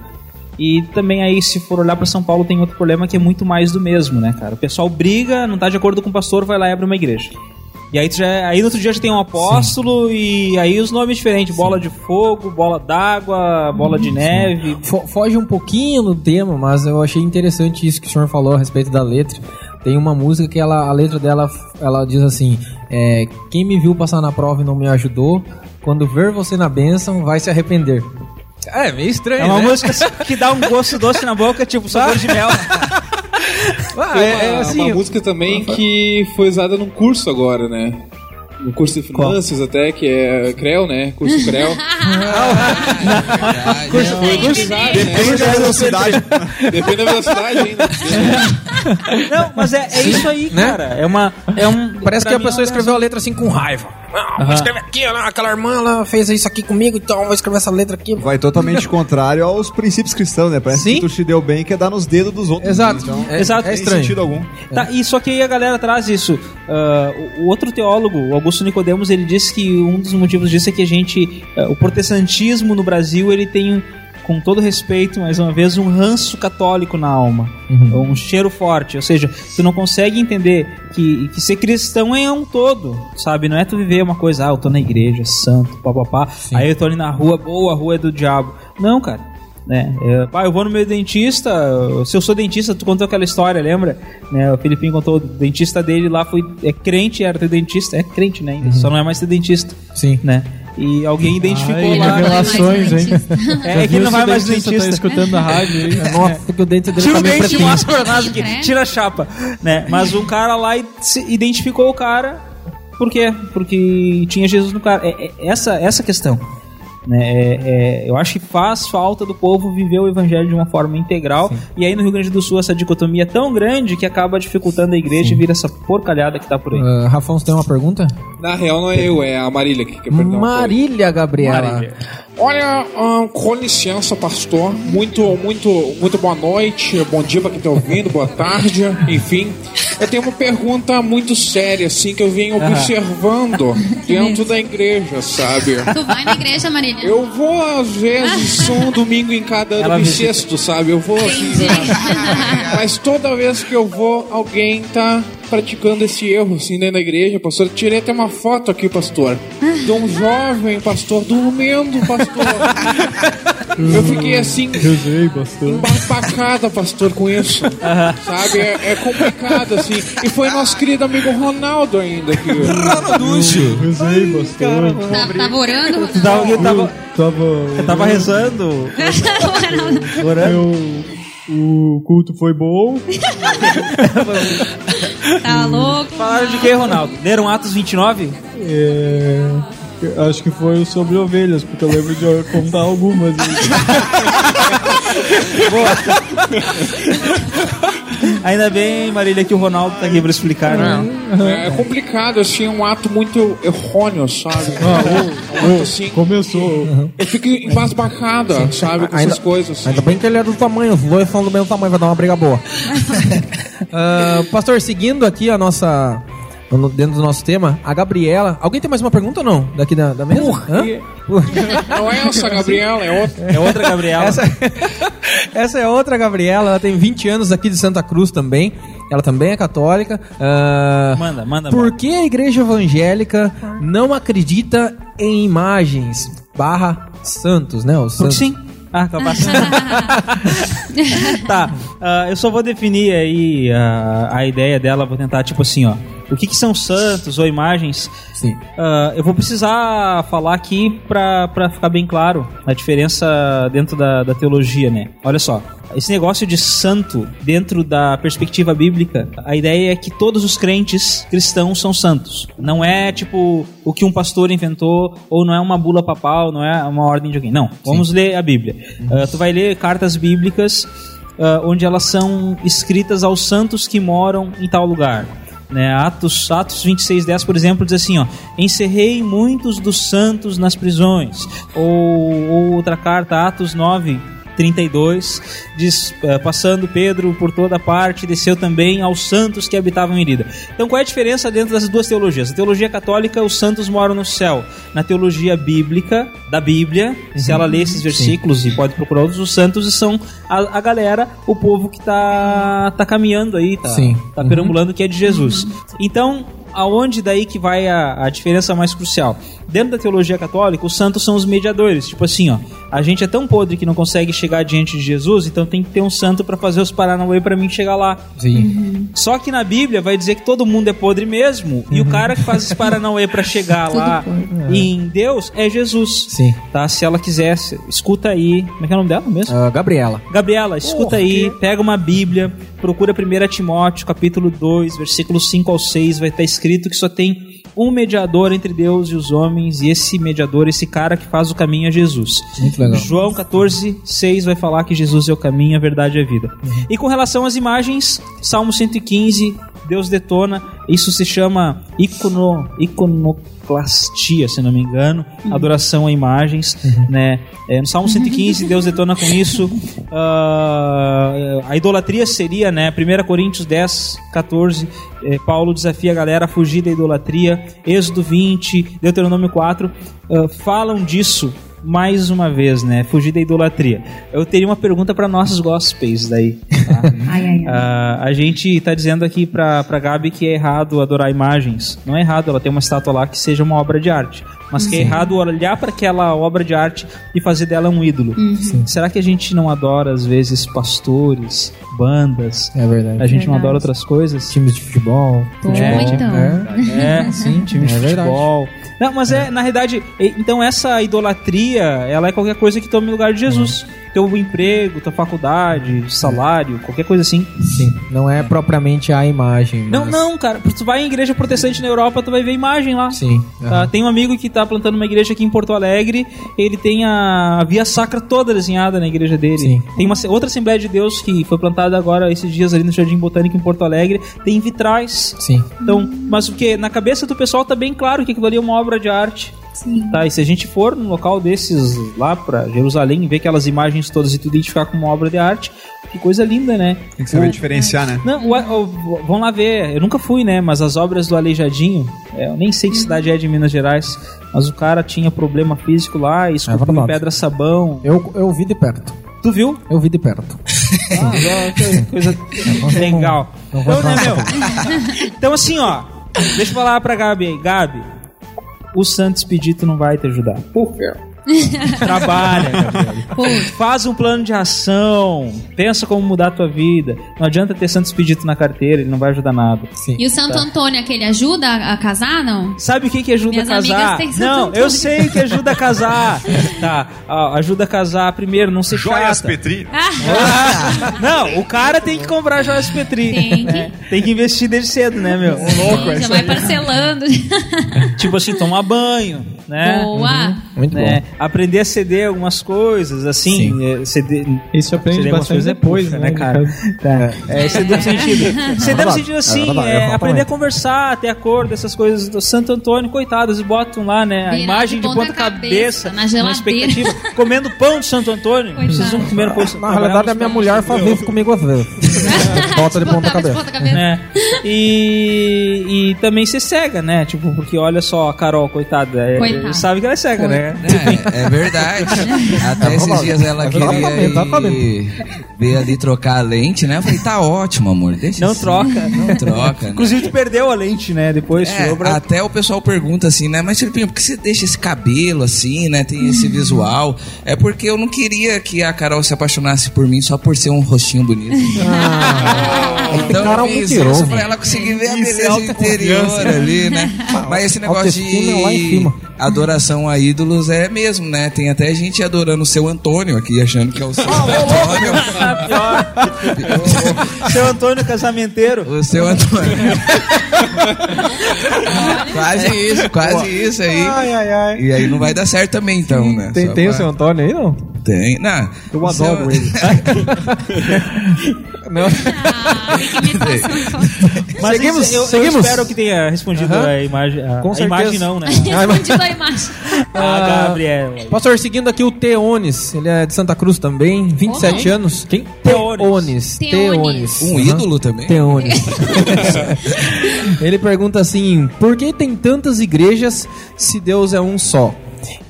E também aí, se for olhar pra São Paulo, tem outro problema que é muito mais do mesmo, né, cara? O pessoal briga, não tá de acordo com o pastor, vai lá e abre uma igreja. E aí, já, aí no outro dia já tem um apóstolo e aí os nomes diferentes, bola de fogo, bola d'água, bola de neve. Fo- Foge um pouquinho do tema, mas eu achei interessante isso que o senhor falou a respeito da letra. Tem uma música que ela, a letra dela, ela diz assim: é, Quem me viu passar na prova e não me ajudou, quando ver você na bênção, vai se arrepender. É, meio estranho, É uma né? música que dá um gosto doce na boca, tipo sabor de mel. Ah, é, uma, é assim, uma música também que foi usada num curso agora, né? No curso de finanças até, que é CREL, né? Curso CREL. Curso foi né? Depende da velocidade. Depende da velocidade ainda. Não, mas é, é isso aí, Né? cara. É uma. É um, Parece que a pessoa é uma escreveu a letra assim com raiva. Não, vou escrever aqui, ó, aquela irmã ela fez isso aqui comigo, então vou escrever essa letra aqui. Vai totalmente contrário aos princípios cristãos, né? Parece Sim. que tu te deu bem quer dar nos dedos dos outros. Exato. Então, é, Exato. é estranho. sentido algum. Tá, e só que aí a galera traz isso. Ah, o- outro teólogo, o Augusto Nicodemos, ele disse que um dos motivos disso é que a gente, ah, o protestantismo no Brasil, ele tem, com todo respeito, mais uma vez, um ranço católico na alma, um cheiro forte. Ou seja, tu não consegue entender que, que ser cristão é um todo, sabe? Não é tu viver uma coisa, ah, eu tô na igreja, santo, papapá, aí eu tô ali na rua, boa, a rua é do diabo. Não, cara. Né? É, pá, eu vou no meu dentista, se eu sou dentista, tu contou aquela história, lembra? Né, o Filipinho contou, o dentista dele lá foi é crente, era teu dentista, é crente, né? ainda, Só não é mais teu dentista. Sim. Né? E alguém identificou Ai, lá. revelações, hein? É, é que ele não vai mais dentista. dentista. Tá escutando a rádio aí. Nossa, porque o dente dele Tira tá o dente e mostra pra nós aqui. Tira a chapa. Né? Mas um cara lá se identificou o cara. Por quê? Porque tinha Jesus no cara. É, é- essa, essa questão. Né? É- é- eu acho que faz falta do povo viver o evangelho de uma forma integral. E aí no Rio Grande do Sul essa dicotomia é tão grande que acaba dificultando a igreja e vira essa porcalhada que tá por aí. Ah, Rafão, você tem uma pergunta? Na real, não é eu, é a Marília que quer perguntar. Marília Gabriela. Marília. Olha, ah, com licença, pastor. Muito, muito, muito boa noite, bom dia pra quem tá ouvindo, boa tarde, enfim. Eu tenho uma pergunta muito séria, assim, que eu venho observando dentro da igreja, sabe? Tu vai na igreja, Marília? Eu vou, às vezes, só um domingo em cada ano bissexto, sabe? Eu vou assim, Entendi. Mas toda vez que eu vou, alguém tá praticando esse erro, assim, dentro da igreja, pastor. Tirei até uma foto aqui, pastor, de um jovem, pastor, dormindo, pastor. Eu fiquei assim, Eu sei, pastor. pastor, com isso. Sabe? É, é complicado, assim. E foi nosso querido amigo Ronaldo ainda aqui. Eu sei, pastor. Tá- Tava orando? Tava, eu tava, Tava. eu tava rezando. Orando. Eu- o culto foi bom. Tá louco? Falaram de que, Ronaldo? Leram Atos 29? É, acho que foi sobre ovelhas, porque eu lembro de contar algumas. Ainda bem, Marília, que o Ronaldo tá aqui pra explicar, né? É, é complicado, assim, é um ato muito errôneo, sabe? Ah, um ato assim. Começou. Eu fico embasbacada, sabe? Com Ainda- essas coisas. Ainda bem que ele é do tamanho, os dois são do mesmo tamanho, vai dar uma briga boa. Ah, pastor, seguindo aqui a nossa. Dentro do nosso tema, a Gabriela. Alguém tem mais uma pergunta ou não? Daqui da, da mesa? Hã? Não é essa, Gabriela, é outra. É outra Gabriela. Essa, essa é outra Gabriela, ela tem 20 anos aqui de Santa Cruz também. Ela também é católica. Ah, Manda, manda. Por que a igreja evangélica não acredita em imagens barra santos, né? Os Porque santos. sim. Ah, tá, ah, eu só vou definir aí ah, a ideia dela, vou tentar, tipo assim, ó. O que, que são santos ou imagens? Sim. Ah, eu vou precisar falar aqui pra ficar bem claro a diferença dentro da, da teologia, né? Olha só, esse negócio de santo dentro da perspectiva bíblica, a ideia é que todos os crentes cristãos são santos. Não é tipo o que um pastor inventou, ou não é uma bula papal, não é uma ordem de alguém. Não, vamos ler a Bíblia. Ah, tu vai ler cartas bíblicas ah, onde elas são escritas aos santos que moram em tal lugar. Né, Atos, Atos 26, 10, por exemplo, diz assim: ó, Encerrei muitos dos santos nas prisões. Ou, ou outra carta, Atos 9, 32, diz: eh, Passando Pedro por toda parte, desceu também aos santos que habitavam em Lida. Então, qual é a diferença dentro das duas teologias? Na teologia católica, os santos moram no céu. Na teologia bíblica, da Bíblia, se ela lê esses versículos e pode procurar outros, os santos são a, a galera, o povo que tá, tá caminhando aí, tá, Sim. tá perambulando, que é de Jesus. Então, aonde daí que vai a, a diferença mais crucial? Dentro da teologia católica, os santos são os mediadores. Tipo assim, ó, a gente é tão podre que não consegue chegar diante de Jesus, então tem que ter um santo para fazer os Paranauê para mim chegar lá. Sim. Só que na Bíblia vai dizer que todo mundo é podre mesmo, e o cara que faz esse Paranauê para chegar lá em Deus é Jesus. Sim. Tá? Se ela quisesse, escuta aí. Como é que é o nome dela mesmo? Ah, Gabriela. Gabriela, escuta aí, pega uma Bíblia, procura 1 Timóteo, capítulo 2, versículos 5 ao 6, vai estar escrito que só tem um mediador entre Deus e os homens, e esse mediador, esse cara que faz o caminho é Jesus. Muito legal. João 14, 6 vai falar que Jesus é o caminho, a verdade e a vida. E com relação às imagens, Salmo 115, Deus detona, isso se chama icono, iconoclastia, se não me engano, adoração a imagens, né? É, no Salmo 115, Deus detona com isso. Ah, a idolatria seria, né? 1 Coríntios 10, 14, eh, Paulo desafia a galera a fugir da idolatria. Êxodo 20, Deuteronômio 4, ah, falam disso mais uma vez, né, fugir da idolatria. Eu teria uma pergunta para nossos gospels daí. tá? Ai, ai, ai. Ah, a gente tá dizendo aqui pra, pra Gabi que é errado adorar imagens. Não é errado ela ter uma estátua lá que seja uma obra de arte. Mas que é errado olhar para aquela obra de arte e fazer dela um ídolo. Será que a gente não adora, às vezes, pastores, bandas? É verdade. A gente não Verdade. adora outras coisas? Times de futebol. Pô, É, então. É. É, sim, time de É verdade. Não, mas é, na realidade, então essa idolatria, ela é qualquer coisa que tome o lugar de Jesus. Teu emprego, tua faculdade, salário, qualquer coisa assim. Sim. Não é propriamente a imagem. Não, mas- não, cara. Tu vai em igreja protestante na Europa, tu vai ver imagem lá. Sim. Tá, aham. tem um amigo que tá plantando uma igreja aqui em Porto Alegre, ele tem a Via Sacra toda desenhada na igreja dele. Sim. Tem uma outra Assembleia de Deus que foi plantada agora esses dias ali no Jardim Botânico em Porto Alegre, tem vitrais. Sim. Então, mas o que na cabeça do pessoal tá bem claro que aquilo ali é uma obra de arte. Sim. Tá, e se a gente for num local desses lá pra Jerusalém ver aquelas imagens todas e tu identificar como uma obra de arte, que coisa linda, né? Tem que saber O- diferenciar, né? não, o, o- vamos lá ver. Eu nunca fui, né? Mas as obras do Aleijadinho, é, eu nem sei que cidade é de Minas Gerais, mas o cara tinha problema físico lá, esculpiu em verdade. pedra sabão. Eu, eu vi de perto. Tu viu? Eu vi de perto. Ah, coisa legal. não Então, né? Então, assim, ó. Deixa eu falar pra Gabi aí. Gabi, o Santo Expedito não vai te ajudar. Por quê? Trabalha, Gabriel. Faz um plano de ação. Pensa como mudar a tua vida. Não adianta ter Santo Expedito na carteira, ele não vai ajudar nada. Sim. E o Santo Antônio, aquele ajuda a, casar, não? Sabe o que, que ajuda Minhas a casar? amigas têm Santo Não, Antônio. eu sei que ajuda a casar. tá, ó, ajuda a casar primeiro, não ser Joias chata. Petri. Ah, não, o cara tem que comprar joias Petri. Tem que. né? Tem que investir desde cedo, né, meu? Sim, já vai parcelando. Tipo assim, tomar banho, né? Boa. Muito Né? bom. Aprender a ceder algumas coisas, assim. é, ceder, Isso aprende ceder bastante coisas é depois, né, né, cara? Tá. É, ceder no sentido. Ceder no sentido assim, é, aprender a conversar, ter acordo, essas coisas do Santo Antônio, coitado, eles botam lá, né? A imagem de de ponta na geladeira. expectativa, comendo pão de Santo Antônio. Coitado. Vocês vão comer pão de Santo Na realidade, a minha mulher faz isso comigo às vezes. Bota de ponta Botava de cabeça. ponta cabeça. né? E, e também ser cega, né? Tipo, porque olha só a Carol, coitada. é- Coitada. sabe que ela é cega, né? É, é verdade. Até esses dias ela queria ir, ver ali trocar a lente, né? Eu falei, tá ótimo, amor. Deixa Não assim. troca. Não troca. né? Inclusive, tu perdeu a lente, né? Depois É, pra... até o pessoal pergunta assim, né? Mas Filipinho, por que você deixa esse cabelo assim, né? Tem esse visual. É porque eu não queria que a Carol se apaixonasse por mim só por ser um rostinho bonito. então cara é eu fiz mentiroso. isso pra ela conseguir ver a é beleza interior ali, né? Mas esse negócio é de cima. adoração a ídolos é mesmo, né? Tem até gente adorando o seu Antônio aqui, achando que é o seu Antônio. Seu Antônio Casamenteiro. O seu Antônio. quase isso, quase isso aí. Ai, ai, ai. E aí não vai dar certo também, então, né? Tem, Só tem o pra- seu Antônio aí, não? Tem. Não. Eu adoro ele. Não. Ah. Mas Seguimos, eu, eu seguimos. espero que tenha respondido a imagem. A, Com a certeza. imagem não, né? Respondido a imagem. A Gabriela. Pastor, seguindo aqui o Teones, ele é de Santa Cruz também, 27 Como? anos. Quem? Teones. Teones. Teones. Um ídolo também? Teones. ele pergunta assim: por que tem tantas igrejas se Deus é um só?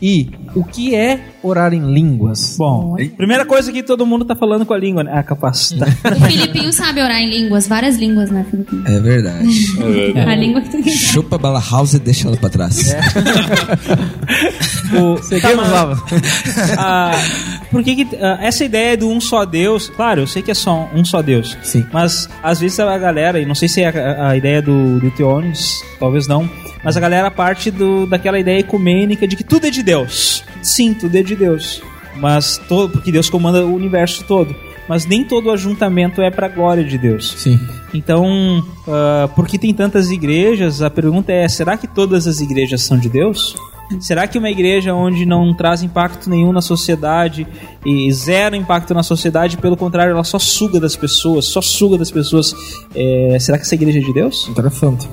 E o que é orar em línguas? Bom, primeira coisa que todo mundo tá falando com a língua, né? Ah, capaz. Tá. O Filipinho sabe orar em línguas, várias línguas, né, Filipinho? É verdade. A língua que tu quer. Chupa Bala House e deixa ela pra trás. O, Seguimos, mas- Lava. Ah, por que que, ah, essa ideia do um só Deus, claro, eu sei que é só um só Deus, Sim. mas às vezes a galera, e não sei se é a, a ideia do, do Theonis, talvez não, mas a galera parte do, daquela ideia ecumênica de que tudo é de Deus. Sim, tudo é de Deus, mas todo, porque Deus comanda o universo todo. Mas nem todo ajuntamento é para glória de Deus. Sim. Então, ah, por que tem tantas igrejas? A pergunta é: será que todas as igrejas são de Deus? Será que uma igreja onde não traz impacto nenhum na sociedade e zero impacto na sociedade, pelo contrário, ela só suga das pessoas, só suga das pessoas, é, será que essa igreja é de Deus? Interessante.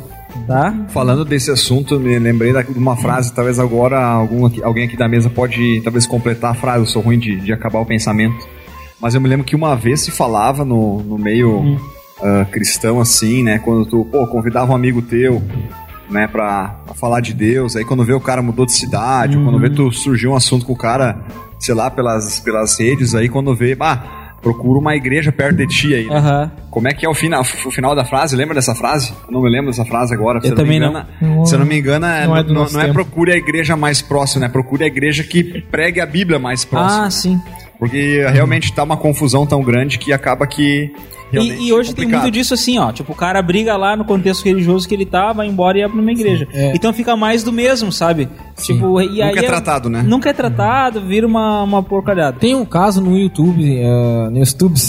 Tá? Falando desse assunto, me lembrei de uma frase, talvez agora algum aqui- alguém aqui da mesa pode talvez completar a frase, eu sou ruim de, de acabar o pensamento. Mas eu me lembro que uma vez se falava no, no meio ah, cristão assim, né? Quando tu, pô, convidava um amigo teu, né, pra, pra falar de Deus, aí quando vê o cara mudou de cidade, ou quando vê tu surgiu um assunto com o cara, sei lá, pelas, pelas redes, aí quando vê, ah, procura uma igreja perto de ti aí. né? Como é que é o final, o final da frase? Lembra dessa frase? Eu não me lembro dessa frase agora. Se Eu não me também não. engano, Se eu não me engano, é, Não não, é não- não é procure a igreja mais próxima, né? Procure a igreja que pregue a Bíblia mais próxima. Ah, sim. Porque realmente tá uma confusão tão grande que acaba que. E, e hoje é tem complicado. muito disso assim, ó. Tipo, o cara briga lá no contexto religioso que ele tá, vai embora e abre uma igreja. É. Então fica mais do mesmo, sabe? Tipo, e aí Nunca é tratado, né? Nunca é tratado, vira uma, uma porcalhada. Tem um caso no YouTube, eh, no YouTube,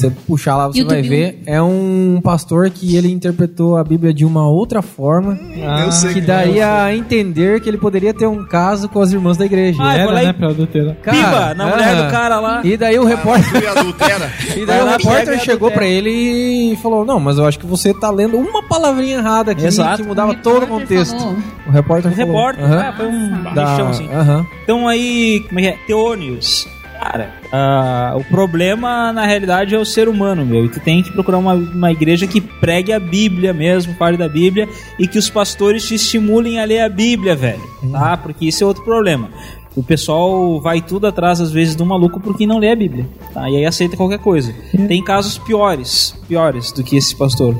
você puxar lá, você YouTube. vai ver. É um pastor que ele interpretou a Bíblia de uma outra forma. eu sei que que daria a entender que ele poderia ter um caso com as irmãs da igreja. Ah, Era, né, pra adulterar. Piba na mulher aham. do cara lá. E daí o repórter. Tu e adultera. Daí o repórter chegou adultera. pra ele e falou: Não, mas eu acho que você tá lendo uma palavrinha errada aqui Exato. que mudava O todo o repórter contexto. falou. O repórter O falou. repórter, Aham. ah, foi um Da- assim. aham. Então aí, como é que é? Teônios. Cara, ah, o problema na realidade é o ser humano, meu. E tu tem que procurar uma, uma igreja que pregue a Bíblia mesmo, fale da Bíblia, e que os pastores te estimulem a ler a Bíblia, velho. Tá? Porque isso é outro problema. O pessoal vai tudo atrás, às vezes, do maluco porque não lê a Bíblia. Tá? E aí aceita qualquer coisa. Tem casos piores, piores do que esse pastor.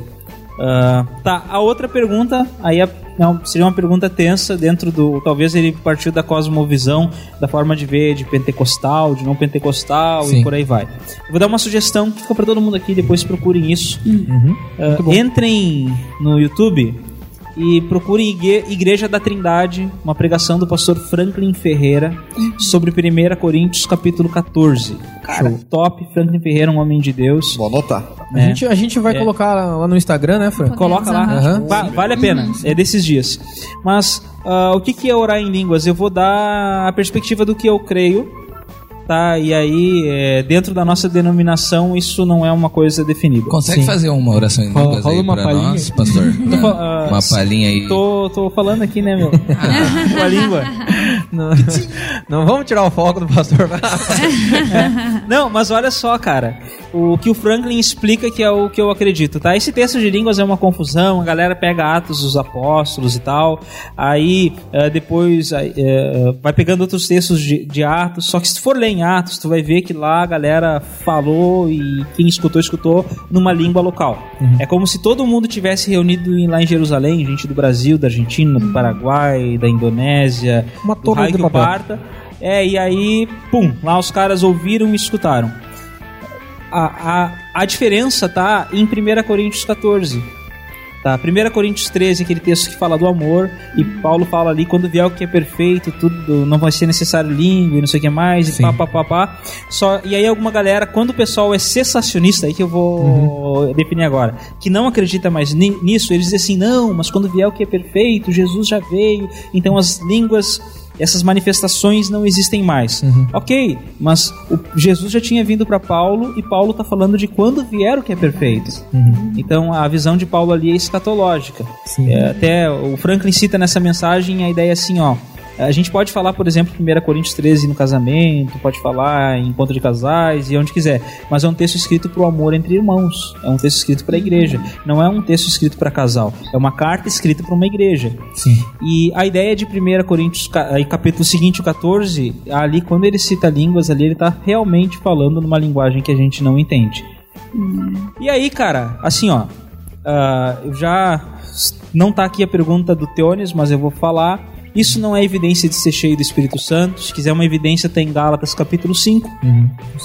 Ah, tá, a outra pergunta, aí a- não, seria uma pergunta tensa dentro do. Talvez ele partiu da cosmovisão, da forma de ver de pentecostal, de não pentecostal Sim. e por aí vai. Eu vou dar uma sugestão que fica pra todo mundo aqui, depois procurem isso. Uhum. Ah, entrem no YouTube e procurem Igre- Igreja da Trindade, uma pregação do pastor Franklin Ferreira sobre 1 Coríntios capítulo 14. Cara, top, Franklin Ferreira, um homem de Deus. Vou anotar. A, É. gente, a gente vai É. colocar lá no Instagram, né, Fran? Coloca lá. Va- vale a pena, é desses dias. Mas ah, o que, que é orar em línguas? Eu vou dar a perspectiva do que eu creio, tá? E aí, é, dentro da nossa denominação, isso não é uma coisa definida. Consegue Sim. fazer uma oração em línguas aí uma pra palhinha. nós, pastor? Tô ah, uma palhinha aí. Tô, tô falando aqui, né, meu? Com a língua. Não, não vamos tirar o foco do pastor. Não, mas olha só, cara. O que o Franklin explica que é o que eu acredito, tá? Esse texto de línguas é uma confusão, a galera pega Atos dos Apóstolos e tal, aí eh, depois aí, eh, vai pegando outros textos de, de Atos, só que se tu for ler em Atos, tu vai ver que lá a galera falou e quem escutou, escutou numa língua local. É como se todo mundo tivesse reunido em- lá em Jerusalém, gente do Brasil, da Argentina, do Paraguai, da Indonésia, Uma do torre raio de que o papel. parta. É, e aí, pum, lá os caras ouviram e escutaram. A, a, a diferença tá em 1 Coríntios 14. Tá? 1 Coríntios 13, aquele texto que fala do amor, e Paulo fala ali, quando vier o que é perfeito, tudo não vai ser necessário língua e não sei o que mais, e pá, pá, pá, pá. Só, e aí alguma galera, quando o pessoal é cessacionista, aí que eu vou definir agora, que não acredita mais ni- nisso, eles dizem assim, não, mas quando vier o que é perfeito, Jesus já veio, então as línguas essas manifestações não existem mais. Ok, mas Jesus já tinha vindo para Paulo e Paulo está falando de quando vier o que é perfeito. Então a visão de Paulo ali é escatológica. É, até o Franklin cita nessa mensagem a ideia assim, ó. A gente pode falar, por exemplo, 1 Coríntios 13 no casamento, pode falar em encontro de casais e onde quiser, mas é um texto escrito para o amor entre irmãos, é um texto escrito para a igreja, não é um texto escrito para casal, é uma carta escrita para uma igreja. Sim. E a ideia de 1 Coríntios, capítulo seguinte, o 14, ali quando ele cita línguas ali, ele tá realmente falando numa linguagem que a gente não entende. E aí, cara, assim, ó, eu já não tá aqui a pergunta do Teones, mas eu vou falar. Isso não é evidência de ser cheio do Espírito Santo. Se quiser uma evidência, tem em Gálatas capítulo 5,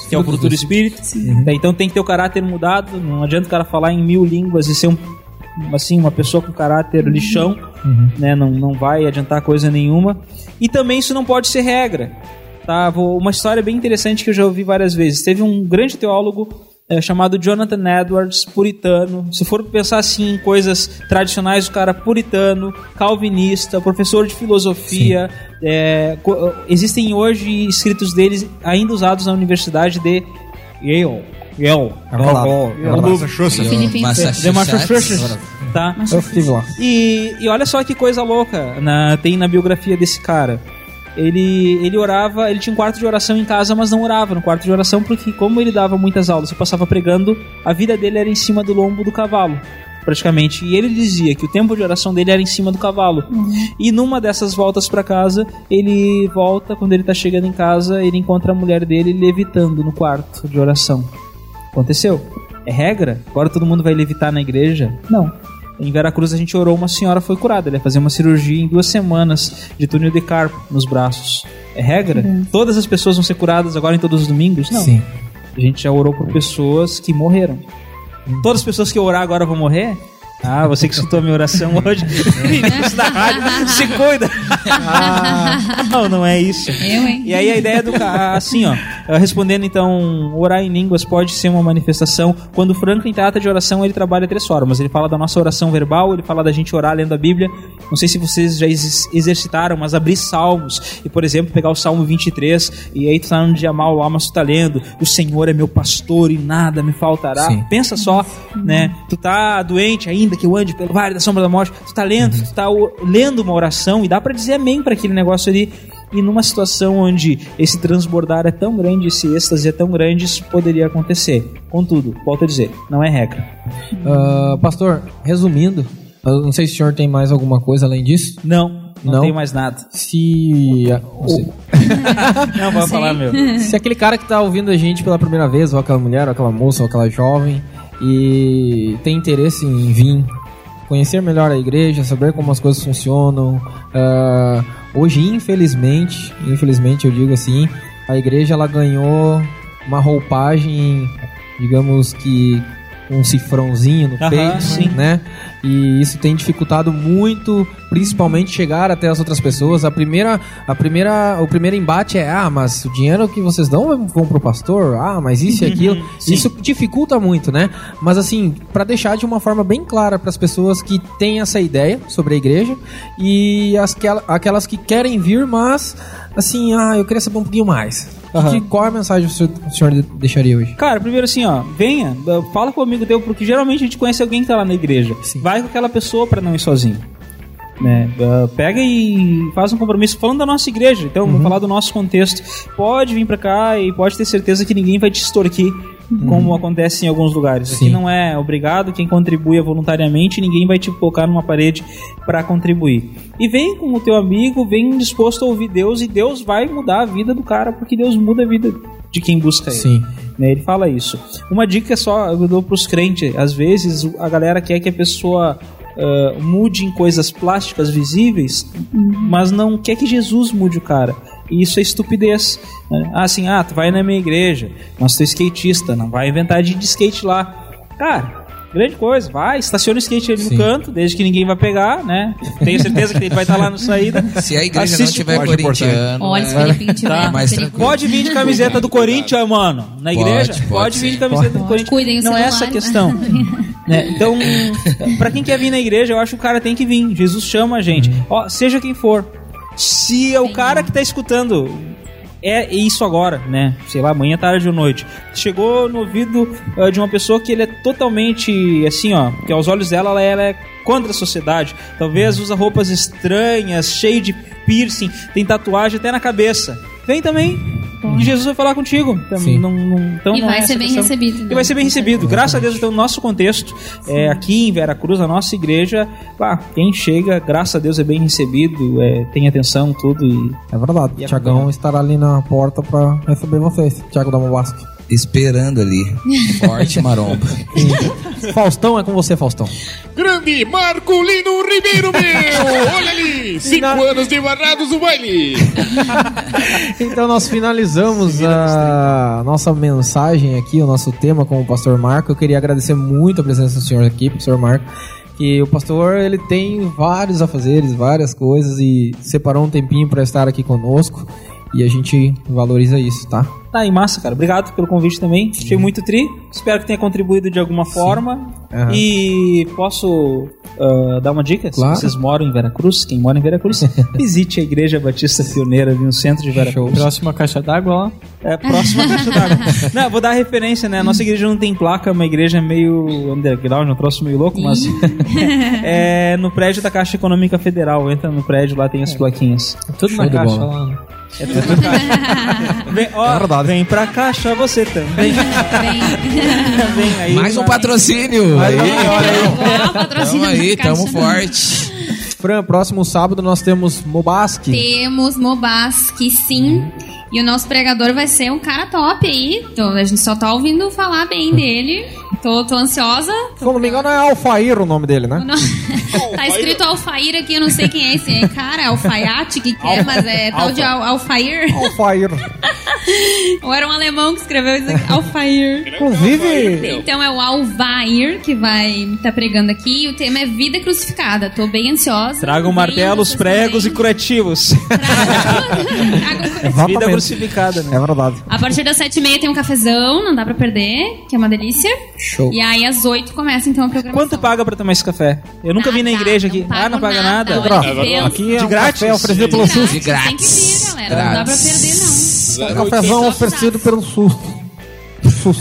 que é o fruto do Espírito. Tá, Então tem que ter o caráter mudado. Não adianta o cara falar em mil línguas e ser um, assim, uma pessoa com caráter lixão, né? Não, não vai adiantar coisa nenhuma. E também isso não pode ser regra. Tá? Vou- Uma história bem interessante que eu já ouvi várias vezes. Teve um grande teólogo eh, chamado Jonathan Edwards, puritano. Se for pensar assim em coisas tradicionais, o cara puritano, calvinista, professor de filosofia. co- existem hoje escritos deles ainda usados na Universidade de Yale. Yale. Massachusetts. Filipe- The Massachusetts. Tá? Eu estive lá. E, e olha só que coisa louca na- tem na biografia desse cara. Ele, ele orava, ele tinha um quarto de oração em casa, mas não orava no quarto de oração porque, como ele dava muitas aulas e passava pregando, a vida dele era em cima do lombo do cavalo. praticamente. E ele dizia que o tempo de oração dele era em cima do cavalo. E numa dessas voltas pra casa, ele volta, quando ele tá chegando em casa, ele encontra a mulher dele levitando no quarto de oração. Aconteceu? É regra? Agora todo mundo vai levitar na igreja? Não. Em Veracruz a gente orou, uma senhora foi curada. Ela ia fazer uma cirurgia em duas semanas de túnel de carpo nos braços. É regra? Todas as pessoas vão ser curadas agora em todos os domingos? Não. Sim. A gente já orou por pessoas que morreram. Todas as pessoas que orar agora vão morrer? Ah, você que escutou a minha oração hoje no início da rádio, se cuida. Não, não é isso. Eu, hein? E aí a ideia do assim, ó, eh, respondendo então, orar em línguas pode ser uma manifestação. Quando o Franklin trata de oração, ele trabalha três formas. Ele fala da nossa oração verbal, ele fala da gente orar lendo a Bíblia. Não sei se vocês já exis- exercitaram, mas abrir salmos e, por exemplo, pegar o Salmo 23 e aí tu tá no dia mal lá, mas tu tá lendo, o Senhor é meu pastor e nada me faltará. Sim. Pensa só, né? Tu tá doente ainda que eu ande pelo vale da sombra da morte, tu tá lendo, tu tá lendo uma oração e dá pra dizer amém pra aquele negócio ali. E numa situação onde esse transbordar é tão grande, esse êxtase é tão grande, isso poderia acontecer. Contudo, volto a dizer, não é regra. Ah, pastor, resumindo, eu não sei se o senhor tem mais alguma coisa além disso. Não, não, Não? tem mais nada. Se. o- Não, pode falar, meu. Se aquele cara que tá ouvindo a gente pela primeira vez, ou aquela mulher, ou aquela moça, ou aquela jovem, e tem interesse em vir conhecer melhor a igreja, saber como as coisas funcionam. ah, hoje, infelizmente, infelizmente eu digo assim, a igreja ela ganhou uma roupagem, digamos que um cifrãozinho no Aham, peito, sim. né? E isso tem dificultado muito, principalmente chegar até as outras pessoas. A primeira, a primeira, o primeiro embate é: ah, mas o dinheiro que vocês dão vão pro pastor? Ah, mas isso e aquilo. Sim. isso dificulta muito, né? Mas assim, para deixar de uma forma bem clara para as pessoas que têm essa ideia sobre a igreja e as que, aquelas que querem vir, mas assim, ah, eu queria saber um pouquinho mais. Aham. Que, qual a mensagem que o senhor, deixaria hoje? Cara, primeiro assim, ó, venha, fala com o amigo teu, porque geralmente a gente conhece alguém que tá lá na igreja. Sim. Vai com aquela pessoa pra não ir sozinho. Né? Uh, pega e faz um compromisso falando da nossa igreja. Então, vamos falar do nosso contexto. Pode vir pra cá e pode ter certeza que ninguém vai te extorquir, como acontece em alguns lugares. Aqui Sim. não é obrigado, quem contribui é voluntariamente, ninguém vai te colocar numa parede pra contribuir. E vem com o teu amigo, vem disposto a ouvir Deus e Deus vai mudar a vida do cara, porque Deus muda a vida de quem busca ele Sim. né? Ele fala isso. Uma dica só eu dou pros crentes: às vezes a galera quer que a pessoa ah, mude em coisas plásticas visíveis, mas não quer que Jesus mude o cara. E isso é estupidez. né? Ah, assim, ah, tu vai na minha igreja, mas tu é skatista, não vai inventar de, de skate lá. Cara. Grande coisa, vai, estaciona o skate ali Sim. no canto, desde que ninguém vai pegar, né? Tenho certeza que ele vai estar lá na saída. Se a igreja não Assiste- tiver pode corintiano. Olha, é- se Felipe tiver. Tá. Pode vir de camiseta do Corinthians, mano. Na Pode, igreja? pode Pode, vir sim. de camiseta do Pode. Corinthians. Cuidem o Não é essa a questão. né? Então, pra quem quer vir na igreja, eu acho que o cara tem que vir. Jesus chama a gente. Ó, seja quem for. Se é o cara que tá escutando é isso agora, né? Sei lá, manhã, tarde ou noite. Chegou no ouvido ah, de uma pessoa que ele é totalmente assim, ó, que aos olhos dela ela, ela é contra a sociedade. Talvez usa roupas estranhas, cheio de piercing, tem tatuagem até na cabeça. Vem também. E Jesus vai falar contigo. Então, Sim. não, não, então E não vai é ser bem questão. recebido, E vai ser bem né? recebido. Graças a Deus, então, no nosso contexto, é, aqui em Veracruz, a nossa igreja, pá, quem chega, graças a Deus, é bem recebido, é, tem atenção, tudo. E É verdade. E a Tiagão estará ali na porta pra receber vocês. Tiago da Mobasque. Esperando ali. Forte maromba. Faustão é com você, Faustão. Grande Marcolino Ribeiro, meu! Olha ali! Cinco anos de Barrados do Baile! Então nós finalizamos a nossa mensagem aqui, o nosso tema com o pastor Marco. Eu queria agradecer muito a presença do senhor aqui, pastor Marco. Que o pastor ele tem vários afazeres, várias coisas e separou um tempinho para estar aqui conosco e a gente valoriza isso, tá? Tá aí, massa, cara. Obrigado pelo convite também. Achei muito tri. Espero que tenha contribuído de alguma forma. Aham. E posso ah, dar uma dica? Claro. Se vocês moram em Veracruz, quem mora em Veracruz, visite a Igreja Batista Pioneira ali no centro de Veracruz. Próxima caixa d'água lá. É, próxima caixa d'água. Não, vou dar referência, né? A nossa igreja não tem placa, é uma igreja meio underground, um troço meio louco, mas. é no prédio da Caixa Econômica Federal. Entra no prédio, lá tem as plaquinhas. Tudo Show na caixa bola. lá. É tudo caixa. Vem, ó, É verdade. vem pra caixa você também. Vem aí. Mais um vai. patrocínio. Aí, patrocínio aí, da tamo Caixa. forte. Fran, próximo sábado nós temos Mobaski. Temos Mobaski, sim. E o nosso pregador vai ser um cara top aí. Então, a gente só tá ouvindo falar bem dele. Tô, tô ansiosa. Se eu não me engano, é Alfair o nome dele, né? Não- tá escrito Alfair aqui, eu não sei quem é esse cara, Alfaiate, que que é, mas é tal de Al Alfair. Alfair. Ou era um alemão que escreveu isso aqui, Alfair. Inclusive, Então é o Alvair que vai estar pregando aqui. O tema é vida crucificada. Tô bem ansiosa. Tragam Venham martelos, vocês pregos e curativos. Tragam Vida exatamente. crucificada, né? É verdade. A partir das sete e meia tem um cafezão, não dá pra perder, que é uma delícia. Show. E aí às oito começa então a programação. Quanto paga pra tomar esse café? Eu nunca vi na Nada, igreja aqui. não ah, não paga nada? Olha que benção. Aqui é De um grátis? café oferecido pelo SUS. De Tem que vir, grátis. galera. Não dá pra perder, não. Um cafezão oferecido pelo SUS. SUS.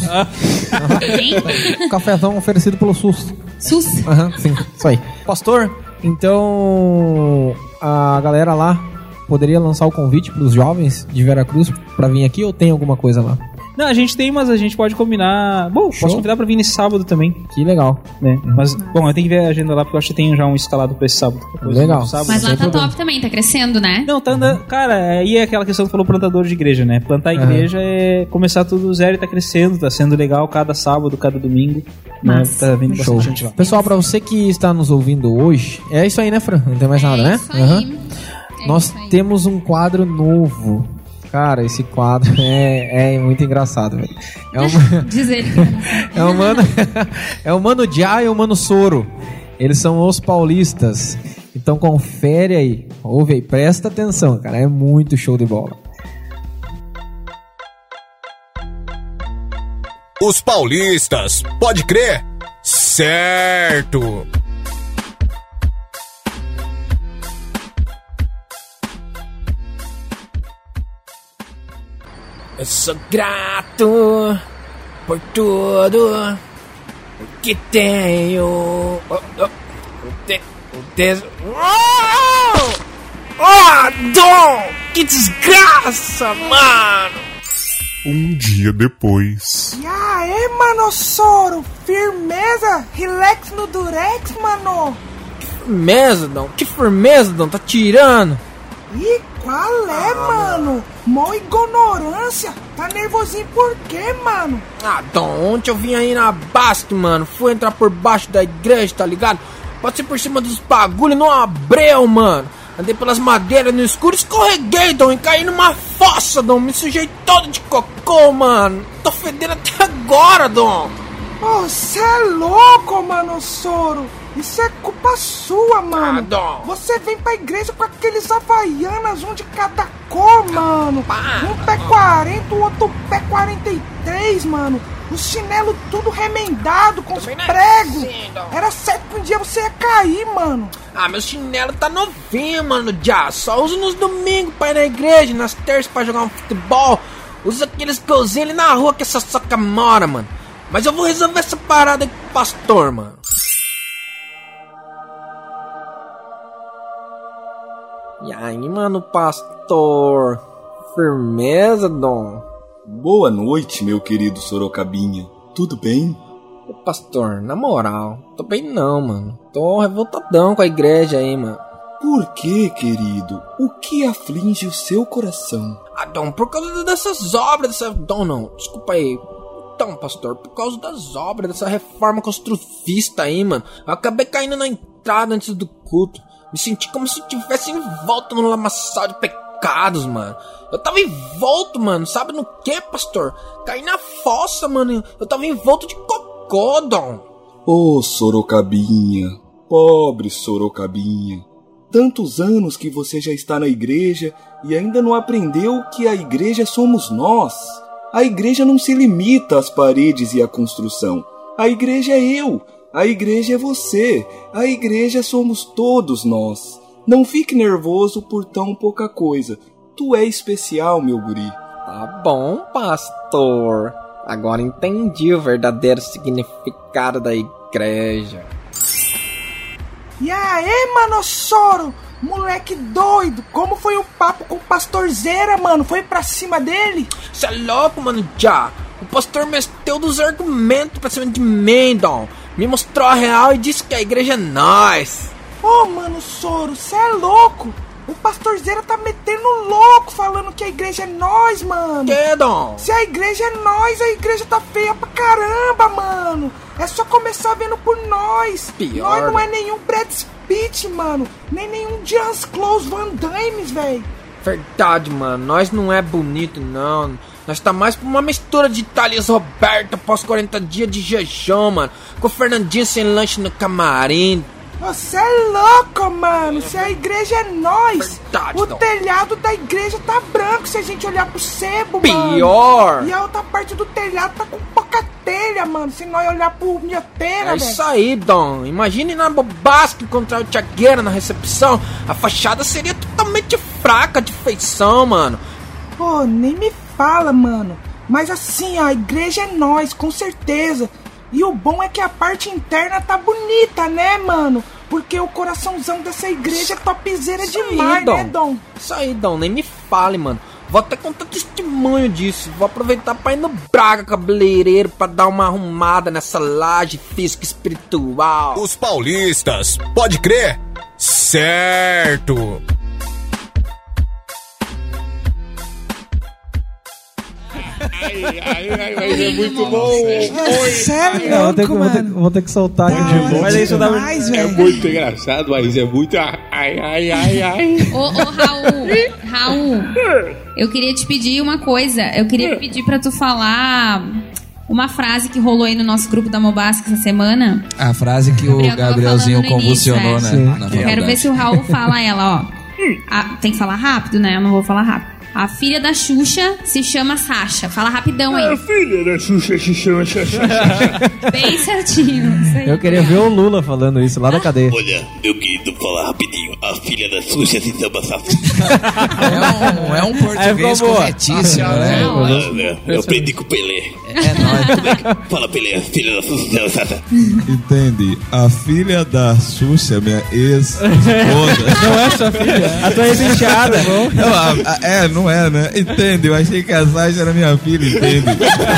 Um cafezão oferecido pelo SUS. Sus. Aham, sim, isso aí. Pastor, então a galera lá poderia lançar o convite para os jovens de Veracruz pra vir aqui ou tem alguma coisa lá? Não, a gente tem, mas a gente pode combinar. Bom, Show. posso convidar pra vir nesse sábado também, Que legal. né? Mas, bom, eu tenho que ver a agenda lá porque eu acho que tem já um escalado pra esse sábado. Depois Legal. do Sábado. Mas lá tá problema. top também, tá crescendo, né? Não, tá andando. Cara, aí é aquela questão que falou plantador de igreja, né? Plantar a igreja é começar tudo do zero e tá crescendo, tá sendo legal cada sábado, cada domingo. Né? Massa. Tá vindo Show. bastante gente lá. Pessoal, pra você que está nos ouvindo hoje, é isso aí, né, Fran? Não tem mais nada, é né? Isso aí. Aham. É Nós isso aí. temos um quadro novo. Cara, esse quadro é, é muito engraçado, velho. É uma, Diz ele que É o mano, é o mano Já e o mano Soro. Eles são os paulistas. Então confere aí, ouve aí, presta atenção, cara. É muito show de bola. Os paulistas, pode crer? Certo! Eu sou grato por tudo que tenho. Oh, oh, o te, o tes... Oh! oh, Dom! Que desgraça, mano! Um dia depois. E aí, Soro? Firmeza? Relax no Durex, mano? Firmeza, Dom? Que firmeza, Dom? Tá tirando? Ih, qual é, mano? Mó ignorância. Tá nervosinho por quê, mano? Ah, Dom, ontem eu vim aí na Basque, mano. Fui entrar por baixo da igreja, tá ligado? Passei por cima dos bagulho no abreu, mano. Andei pelas madeiras no escuro, escorreguei, Dom, e caí numa fossa, Dom. Me sujei todo de cocô, mano. Tô fedendo até agora, Dom. Você é louco, mano, Soro. Isso é culpa sua, mano. Você vem pra igreja com aqueles havaianas, um de cada cor, mano. Um pé 40, o outro pé 43, mano. O chinelo tudo remendado com os Também não é pregos. assim. Era certo que um dia você ia cair, mano. Ah, meu chinelo tá novinho, mano, já. Só uso nos domingos pra ir na igreja, nas terças pra jogar um futebol. Uso aqueles golzinhos ali na rua que essa soca mora, mano. Mas eu vou resolver essa parada aí com o pastor, mano. E aí, mano, pastor? Firmeza, Dom? Boa noite, meu querido Sorocabinha. Tudo bem? Ô, pastor, na moral, tô bem não, mano. Tô revoltadão com a igreja aí, mano. Por que, querido? O que aflige o seu coração? Ah, Dom, por causa dessas obras, dessa. Dom, não, desculpa aí. Então, pastor, por causa das obras, dessa reforma construtivista aí, mano. Eu acabei caindo na entrada antes do culto. Me senti como se tivesse envolto no lamaçal de pecados, mano. Eu tava envolto, mano. Sabe no que, pastor? Caí na fossa, mano. Eu tava envolto de cocô, Dom. Ô, Sorocabinha, pobre Sorocabinha. Tantos anos que você já está na igreja e ainda não aprendeu que a igreja somos nós. A igreja não se limita às paredes e à construção. A igreja é eu. A igreja é você. A igreja somos todos nós. Não fique nervoso por tão pouca coisa. Tu é especial, meu guri. Tá bom, pastor. Agora entendi o verdadeiro significado da igreja. E aí, mano, Soro? Moleque doido, como foi o papo com o pastor Zera, mano? Foi pra cima dele? Cê é louco, mano, já. O pastor meteu dos argumentos pra cima de mim, Dom. Me mostrou a real e disse que a igreja é nós. Ô, mano, Soro, cê é louco? O pastor Zera tá metendo louco falando que a igreja é nós, mano. Que, Dom? Se a igreja é nós, a igreja tá feia pra caramba, mano. É só começar vendo por nós. Pior, nós não né? é nenhum Brad Pitt, mano. Nem nenhum Jans Close Van Damme, velho. Verdade, mano. Nós não é bonito, não. Nós tá mais pra uma mistura de Thales Roberto após 40 dias de jejum, mano. Com o Fernandinho sem lanche no camarim. Você é louco, mano. Se a igreja é nós, Verdade, o Dom. telhado da igreja tá branco se a gente olhar pro sebo, mano. Pior. E a outra parte do telhado tá com pouca telha, mano. Se nós olhar pro minhoteira, É velho. isso aí, Dom. Imagine na Bobasco encontrar o Tiagueira na recepção. A fachada seria totalmente fraca de feição, mano. Pô, nem me fala, mano. Mas assim, ó, a igreja é nós, com certeza. E o bom é que a parte interna tá bonita, né, mano? Porque o coraçãozão dessa igreja é topzera Isso aí, demais, né, Dom? Isso aí, Dom. Nem me fale, mano. Vou até contar testemunho disso. Vou aproveitar pra ir no Braga Cabeleireiro pra dar uma arrumada nessa laje física e espiritual. Os paulistas, pode crer? Certo. Ai, ai, ai, mas é muito bom. Sério, Não, vou, ter que, vou, ter, vou ter que soltar aqui de novo. Mas aí isso dá Demais, É velho. muito engraçado, mas é muito. Ai, ai, ai, ai. Ô, ô, Raul, Raul, eu queria te pedir uma coisa. Eu queria pedir pra tu falar uma frase que rolou aí no nosso grupo da Mobasca essa semana. A frase que o Gabriel Gabrielzinho convulsionou, início, né? é. Na Eu quero ver se o Raul fala ela, ó. A- tem que falar rápido, né? Eu não vou falar rápido. A filha da Xuxa se chama Sasha. Fala rapidão aí. filha da Xuxa se chama Xaxá. Bem certinho. Eu queria ver o Lula falando isso lá da cadeia. Olha, eu queria falar rapidinho. A filha da Xuxa se chama Sasha. É um, é um português boa. corretíssimo, né? Olha, eu aprendi com o Pelé. É nóis. Fala, Pelé, a filha da Xuxa se chama Sasha. Entende? A filha da Xuxa, minha ex-esposa. Não é sua filha? A tua ex-enteada. Não, a- a- é, não é, né? Entende? Eu achei que a Sasha era minha filha, entende?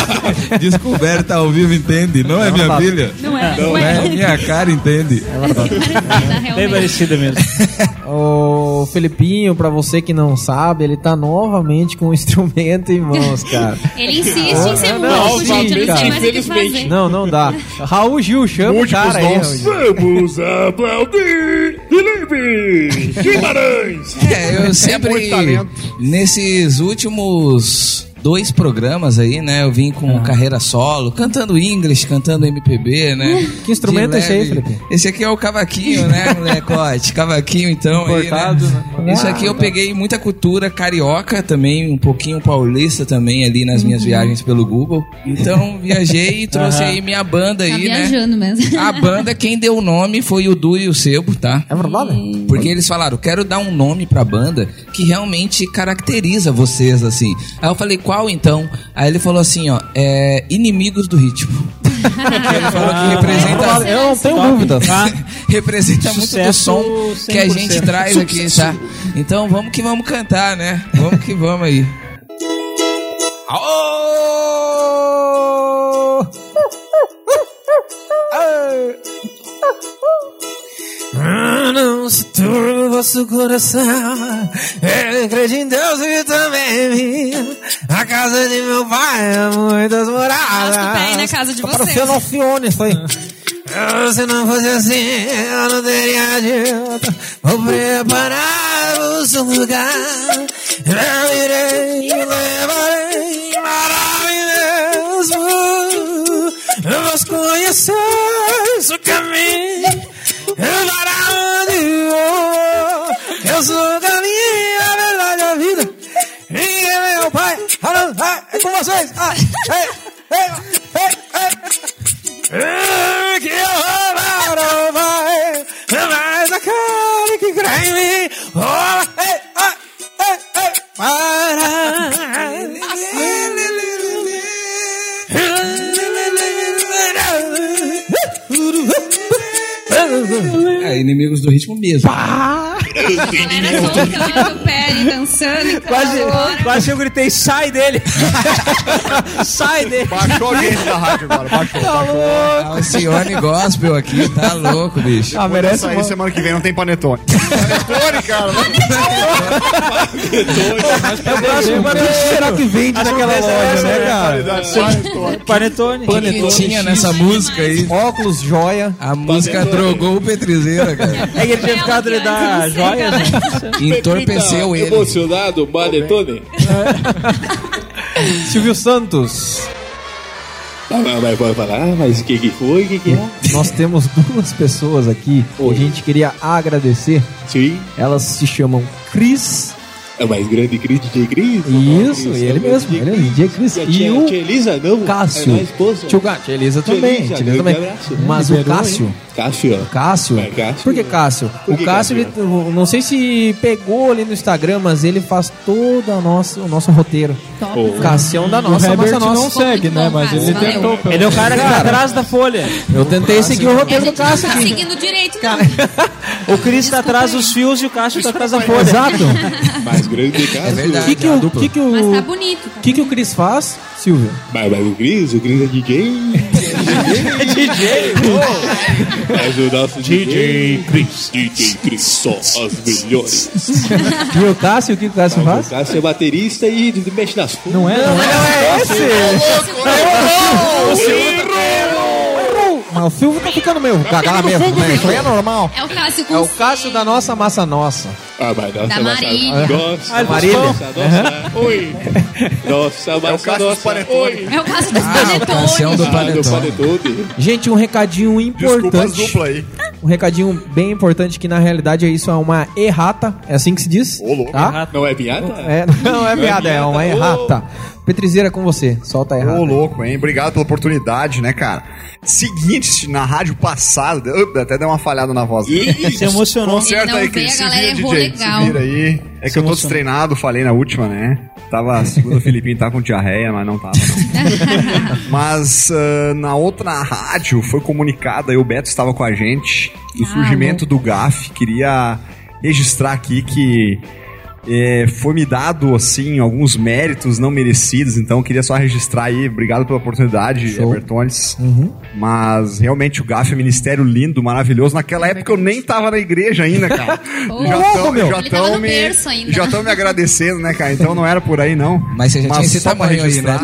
Descoberta ao vivo, entende? Não é minha filha? Não é, Não é minha cara, entende? Bem realmente. parecida mesmo. O Felipinho, pra você que não sabe, ele tá novamente com o instrumento em mãos, cara. Ele insiste em ser Não, músico, gente. Eu não sei mais o que fazer. Não, não dá. Raul Gil, chama o cara aí. Vamos aplaudir Felipe Guimarães. É, eu sempre. muito talento. nesses últimos dois programas aí, né? Eu vim com carreira solo, cantando inglês, cantando MPB, né? Que instrumento é esse aí. Felipe? Esse aqui é o cavaquinho, né, molecote? Cavaquinho, então. aí, Importado, né? Isso aqui eu peguei muita cultura carioca também, um pouquinho paulista também ali nas minhas Uhum. viagens pelo Google. Então viajei e trouxe aí minha banda Tá aí, né? viajando mesmo. A banda, quem deu o nome foi o Du e o Sebo, tá? É verdade? Porque eles falaram, quero dar um nome pra banda que realmente caracteriza vocês, assim. Aí eu falei, qual então? Aí ele falou assim, ó, é Inimigos do Ritmo. ele falou que representa... Eu não tenho dúvida. representa muito do Sucesso som que a 100%. gente traz aqui, tá? Então vamos que vamos cantar, né? Vamos que vamos aí. Aô! Ah, Não se turbe o vosso coração. Eu creio em Deus e também em mim. A casa de meu pai é muitas moradas. O pé na casa de Tá vocês. parecendo Alcione isso aí. Ah, Se não fosse assim, eu não teria adianta. Vou preparar-vos um lugar. Eu irei, me levarei maravilhoso. Vamos conhecer o caminho. Para onde vou? Eu sou o caminho, É com vocês. Ah, ei, ei, ei, ei. Que eu vou para o pai. Mas a cara que crê em mim. Oh, ei, ah, ei, ei. É, Inimigos do Ritmo mesmo. Soltando o pé e dançando e Quase, quase eu gritei, sai dele! sai dele! Baixou alguém da rádio agora, baixou. baixou. Alcione Gospel aqui, tá louco, bicho. Ah, merece Isso aí, uma... semana que vem não tem panetone. panetone, cara. Eu gosto, mas o que será que vende naquela loja, né, cara? Panetone. O que que tinha nessa música aí? Óculos, joia. A música drogou o Petrizeira, cara. É que ele tinha ficado de dar joias? Entorpeceu ele. Emocionado, Panetone? Silvio Santos. Ah, mas mas pode falar, ah, mas o que que foi? O que que é? Nós temos duas pessoas aqui que a gente queria agradecer. Sim, Elas se chamam Cris. É o mais grande Cris, DJ Cris. Isso, Cris, ele é o mesmo. DJ Ele é DJ Cris. E a E tia, o tia Elisa, não? Cássio. É esposa. Tio Gato, tia Elisa Tia também. Elisa, tia Elisa grande também. abraço. Mas o Liberou, Cássio. hein? Cássio, ó. Cássio? É, Cássio. Por que Cássio? Por o que Cássio, Cássio? ele, não sei se pegou ali no Instagram, mas ele faz todo a nossa, o nosso roteiro. Top. O Cassião da O nossa, Herbert massa não nossa. segue, né? Mas ele Valeu. tentou. pelo Ele é o cara que tá Cara. atrás da folha. Eu tentei seguir o roteiro do Cássio tá seguindo direito, não. O Cris tá atrás dos fios e o Cássio tá atrás da folha. Exato. Mais grande Cássio. É O verdade. que, que, o, que, que, Mas tá o, bonito. Tá que, que o Cris faz, Silvio? Mas, mas o Cris, o Cris é DJ. DJ. Mas o nosso DJ Cris. DJ Cris, só as melhores. E o Cássio, o que, que o Cássio O faz? Cássio é baterista e mexe nas coisas. Não é, não é. Mas o Silvio tá ficando meio cagado mesmo, né? Isso aí é normal. É o Cássio com É o Cássio da nossa massa nossa. Ah, mas nossa, Da nossa, Marília. Nossa, Ah, Marília. nossa, nossa, oi. Nossa, É o massa, Cássio dos nossa, panetones. oi. É o Cássio dos Cassião do panetones. Ah, do Panetone. panetone. Gente, um recadinho Desculpa as importante. duplas aí. Um recadinho bem importante que na realidade é isso, é uma errata. É assim que se diz? Ô, louco. Tá? Não é piada? É, não é piada, é uma errata. Petrizeira com você, solta a errata. Ô, louco, hein? Obrigado pela oportunidade, né, cara? Seguinte, na rádio passada, Up, até deu uma falhada na voz. Se emocionou. Conserta aí, Cris. Se galera vira, DJ. legal. Se vira aí. É que eu tô destreinado, falei na última, né? Tava, segundo o Filipinho, tá com diarreia, mas não tava, não. mas ah, na outra rádio foi comunicada, e o Beto estava com a gente, do Ah, surgimento do GAF. Queria registrar aqui que é, foi me dado, assim, alguns méritos não merecidos, então eu queria só registrar aí. Obrigado pela oportunidade, Show. Evertones. Uhum. Mas realmente o GAF é um ministério lindo, maravilhoso. Naquela época eu nem tava na igreja ainda, cara. Ô, já tão, meu. já tão me, já estão me agradecendo, né, cara? Então não era por aí, não. Mas você já tinha esse tamanho aí, né,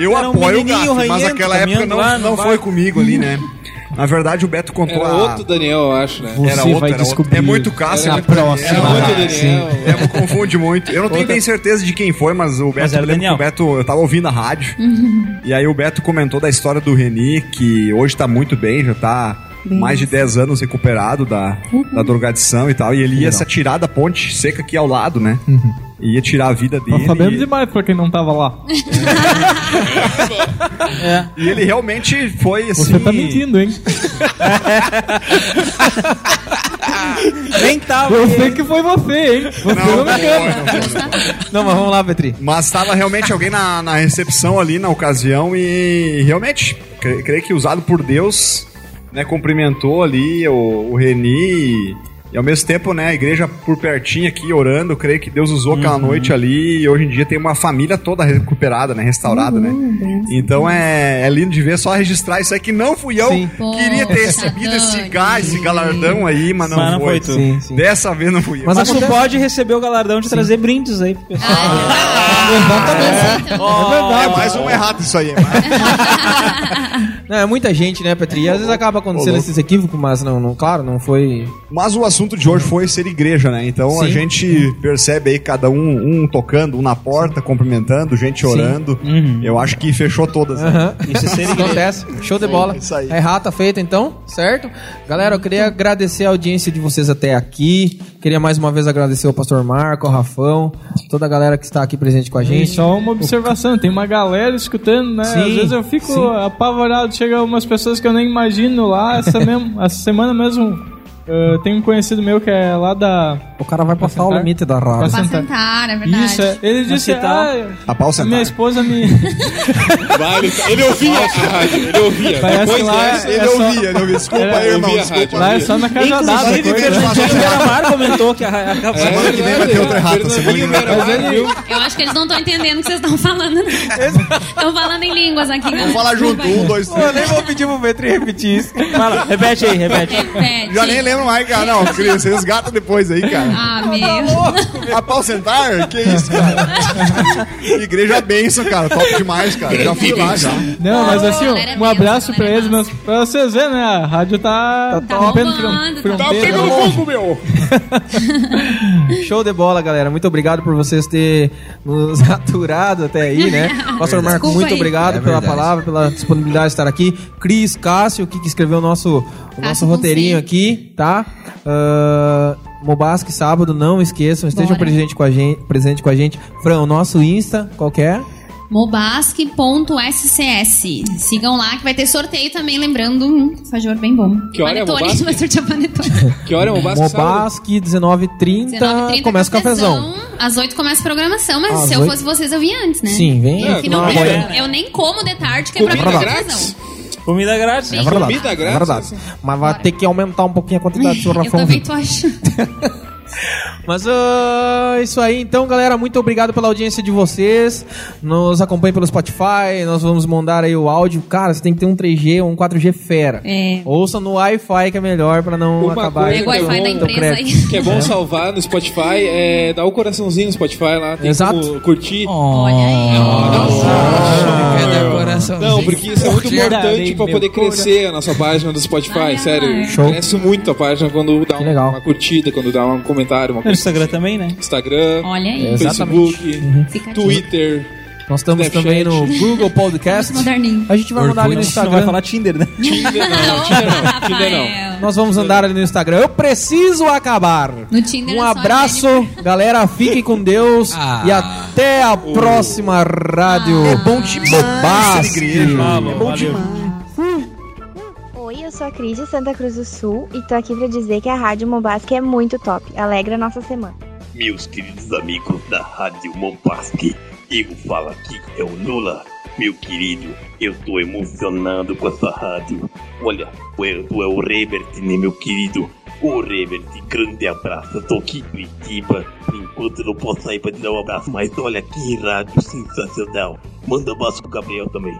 Eu um apoio o GAF, mas naquela época não, não foi comigo ali, né? Na verdade, o Beto contou Era a... outro Daniel, eu acho, né? Era Você outro, vai era outro. descobrir É muito Cássio, é muito próxima. Era outro Ah, Daniel. É, me confunde muito. Eu não tenho bem certeza de quem foi, mas o Beto, Mas era eu lembro Daniel. que o Beto, eu tava ouvindo a rádio. E aí o Beto comentou da história do Reni, que hoje tá muito bem, já tá mais de 10 anos recuperado da, da drogadição e tal. E ele ia se atirar da ponte seca aqui ao lado, né? Ia tirar a vida dele. Tá sabendo e- demais pra quem não tava lá. É. E ele realmente foi assim. Você tá mentindo, hein? Nem tava. Eu sei que foi você, hein? Você Não, não, me engana. não mas vamos lá, Petri. Mas estava realmente alguém na, na recepção ali na ocasião e realmente, cre- creio que usado por Deus, né, cumprimentou ali o, o Reni e, e ao mesmo tempo, né, a igreja por pertinho aqui orando, creio que Deus usou aquela noite ali e hoje em dia tem uma família toda recuperada, né, restaurada, né. Então é, é lindo de ver, só registrar isso aí que não fui eu, Sim. queria ter recebido esse gás, esse galardão aí, mas não, Mas não foi. foi tu. Sim, sim. Dessa vez não fui eu. Mas Mas tu pode receber o galardão de trazer brindes aí pro pessoal. Exatamente. É mais um errado isso aí. Mas... Não, é muita gente, né, Petri? E às vezes acaba acontecendo esses equívocos, mas não, não, claro, não foi. Mas o assunto de hoje foi ser igreja, né? Então a Sim. gente percebe aí cada um, um tocando, um na porta, cumprimentando, gente orando. Eu acho que fechou todas. né? Aham. Isso é ser igreja. Acontece. Show de bola. isso aí. É errata feita então, certo? Galera, eu queria agradecer a audiência de vocês até aqui. Queria mais uma vez agradecer ao pastor Marco, ao Rafão, toda a galera que está aqui presente com a E gente. só uma observação, tem uma galera escutando, né? Sim, Às vezes eu fico sim. apavorado, chega umas pessoas que eu nem imagino lá. Essa, mesmo, essa semana mesmo, eu tenho um conhecido meu que é lá da O cara vai passar o sentar? limite da rádio. Pra Pra sentar. sentar, é verdade. Isso, é. ele disse, ah, A pau sentar. minha esposa me... Vai, ele, ele ouvia a rádio, ele ouvia. Parece Depois lá dessa, é Ele só- ouvia, ele ouvia. Desculpa É, aí, irmão. ouvia Desculpa. Lá é só na cajadada. Inclusive. Fernandinho Beramar comentou que a, a, a Semana que vem vai ter outra errata. Semana que vem. Eu acho que eles não estão entendendo o que vocês estão falando. Estão falando em línguas aqui. Vamos falar junto. Um, dois, três. eu nem vou pedir pro Petri repetir isso. Fala, repete aí, repete. Repete. Já nem lembro mais, cara. Não, Cris, você resgata depois aí, cara. Ah, meu. A pau sentar? Que isso, cara? Igreja benção, cara. Top demais, cara. Já fui lá, já. Não, mas assim, ó, um abraço pra eles, mas pra vocês verem, né? A rádio tá, Tá rompendo bombando, fron- tá. Pegando fogo, meu! Show de bola, galera. Muito obrigado por vocês terem nos aturado até aí, né? Pastor Marco, Desculpa muito aí. obrigado É pela verdade. palavra, pela disponibilidade de estar aqui. Cris Cássio, que, que escreveu o nosso, o nosso Cássio roteirinho aqui, tá? Uh, Mobasque sábado, não esqueçam, estejam Bora. presente com a gente, presente com a gente. Fran, o nosso Insta, qual que é? Mobasque.scs. Sigam lá que vai ter sorteio também, lembrando um fajor bem bom. Que hora é Panetone, Mobasque? vai sortear panetone. Que hora é o Basque sábado? Mobasque 19h30, 19h30 começa o cafezão. Às 8 começa a programação, mas Às se eu fosse vocês, eu vinha antes, né? Sim, vem. É, Que não não, tem- banha. eu nem como de tarde, que é pra Comida vir grátis? Comida grátis. É verdade. Comida é grátis? verdade. Mas vai ter que aumentar um pouquinho a quantidade de Eu churrafão. também tô achando. Mas ah, isso aí, então, galera, muito obrigado pela audiência de vocês. Nos acompanhem pelo Spotify, nós vamos mandar aí o áudio. Cara, você tem que ter um 3G ou um 4G fera. É. Ouça no Wi-Fi que é melhor pra não Uma acabar. coisa Pega o que é Wi-Fi da bom, empresa aí. Que é bom salvar no Spotify, é dar o coraçãozinho no Spotify lá, tem Exato. como curtir. Olha aí. Quer dar Não, porque isso é muito importante pra poder crescer a nossa página do Spotify, Ai, sério. ai. Show. Cresce muito a página quando dá uma, legal. uma curtida, quando dá um comentário, uma No coisa. Instagram também, né? Instagram, Olha aí. Exatamente. Facebook, aqui. Twitter. Nós estamos Snapchat. também no Google Podcast. Moderninho. A gente vai mandar ali no Não vai Instagram. falar Tinder, né? Tinder não, Tinder não, Tinder não. Nós vamos andar ali no Instagram. Eu preciso acabar. No Tinder Um é só abraço, galera. Fiquem com Deus. Ah. E até a próxima rádio. É bom demais. Falou, valeu. Oi, eu sou a Cris de Santa Cruz do Sul e tô aqui pra dizer que a Rádio Mobasque é muito top. Alegra a nossa semana. Meus queridos amigos da Rádio Mompasque, eu falo aqui é o Lula. Meu querido, eu tô emocionado com essa rádio. Olha, tu é, o Rebert, né, meu querido? Ô Rebert, grande abraço. Eu tô aqui em Curitiba. Por enquanto não posso sair pra te dar um abraço, mas olha que rádio sensacional. Manda abraço pro Gabriel também.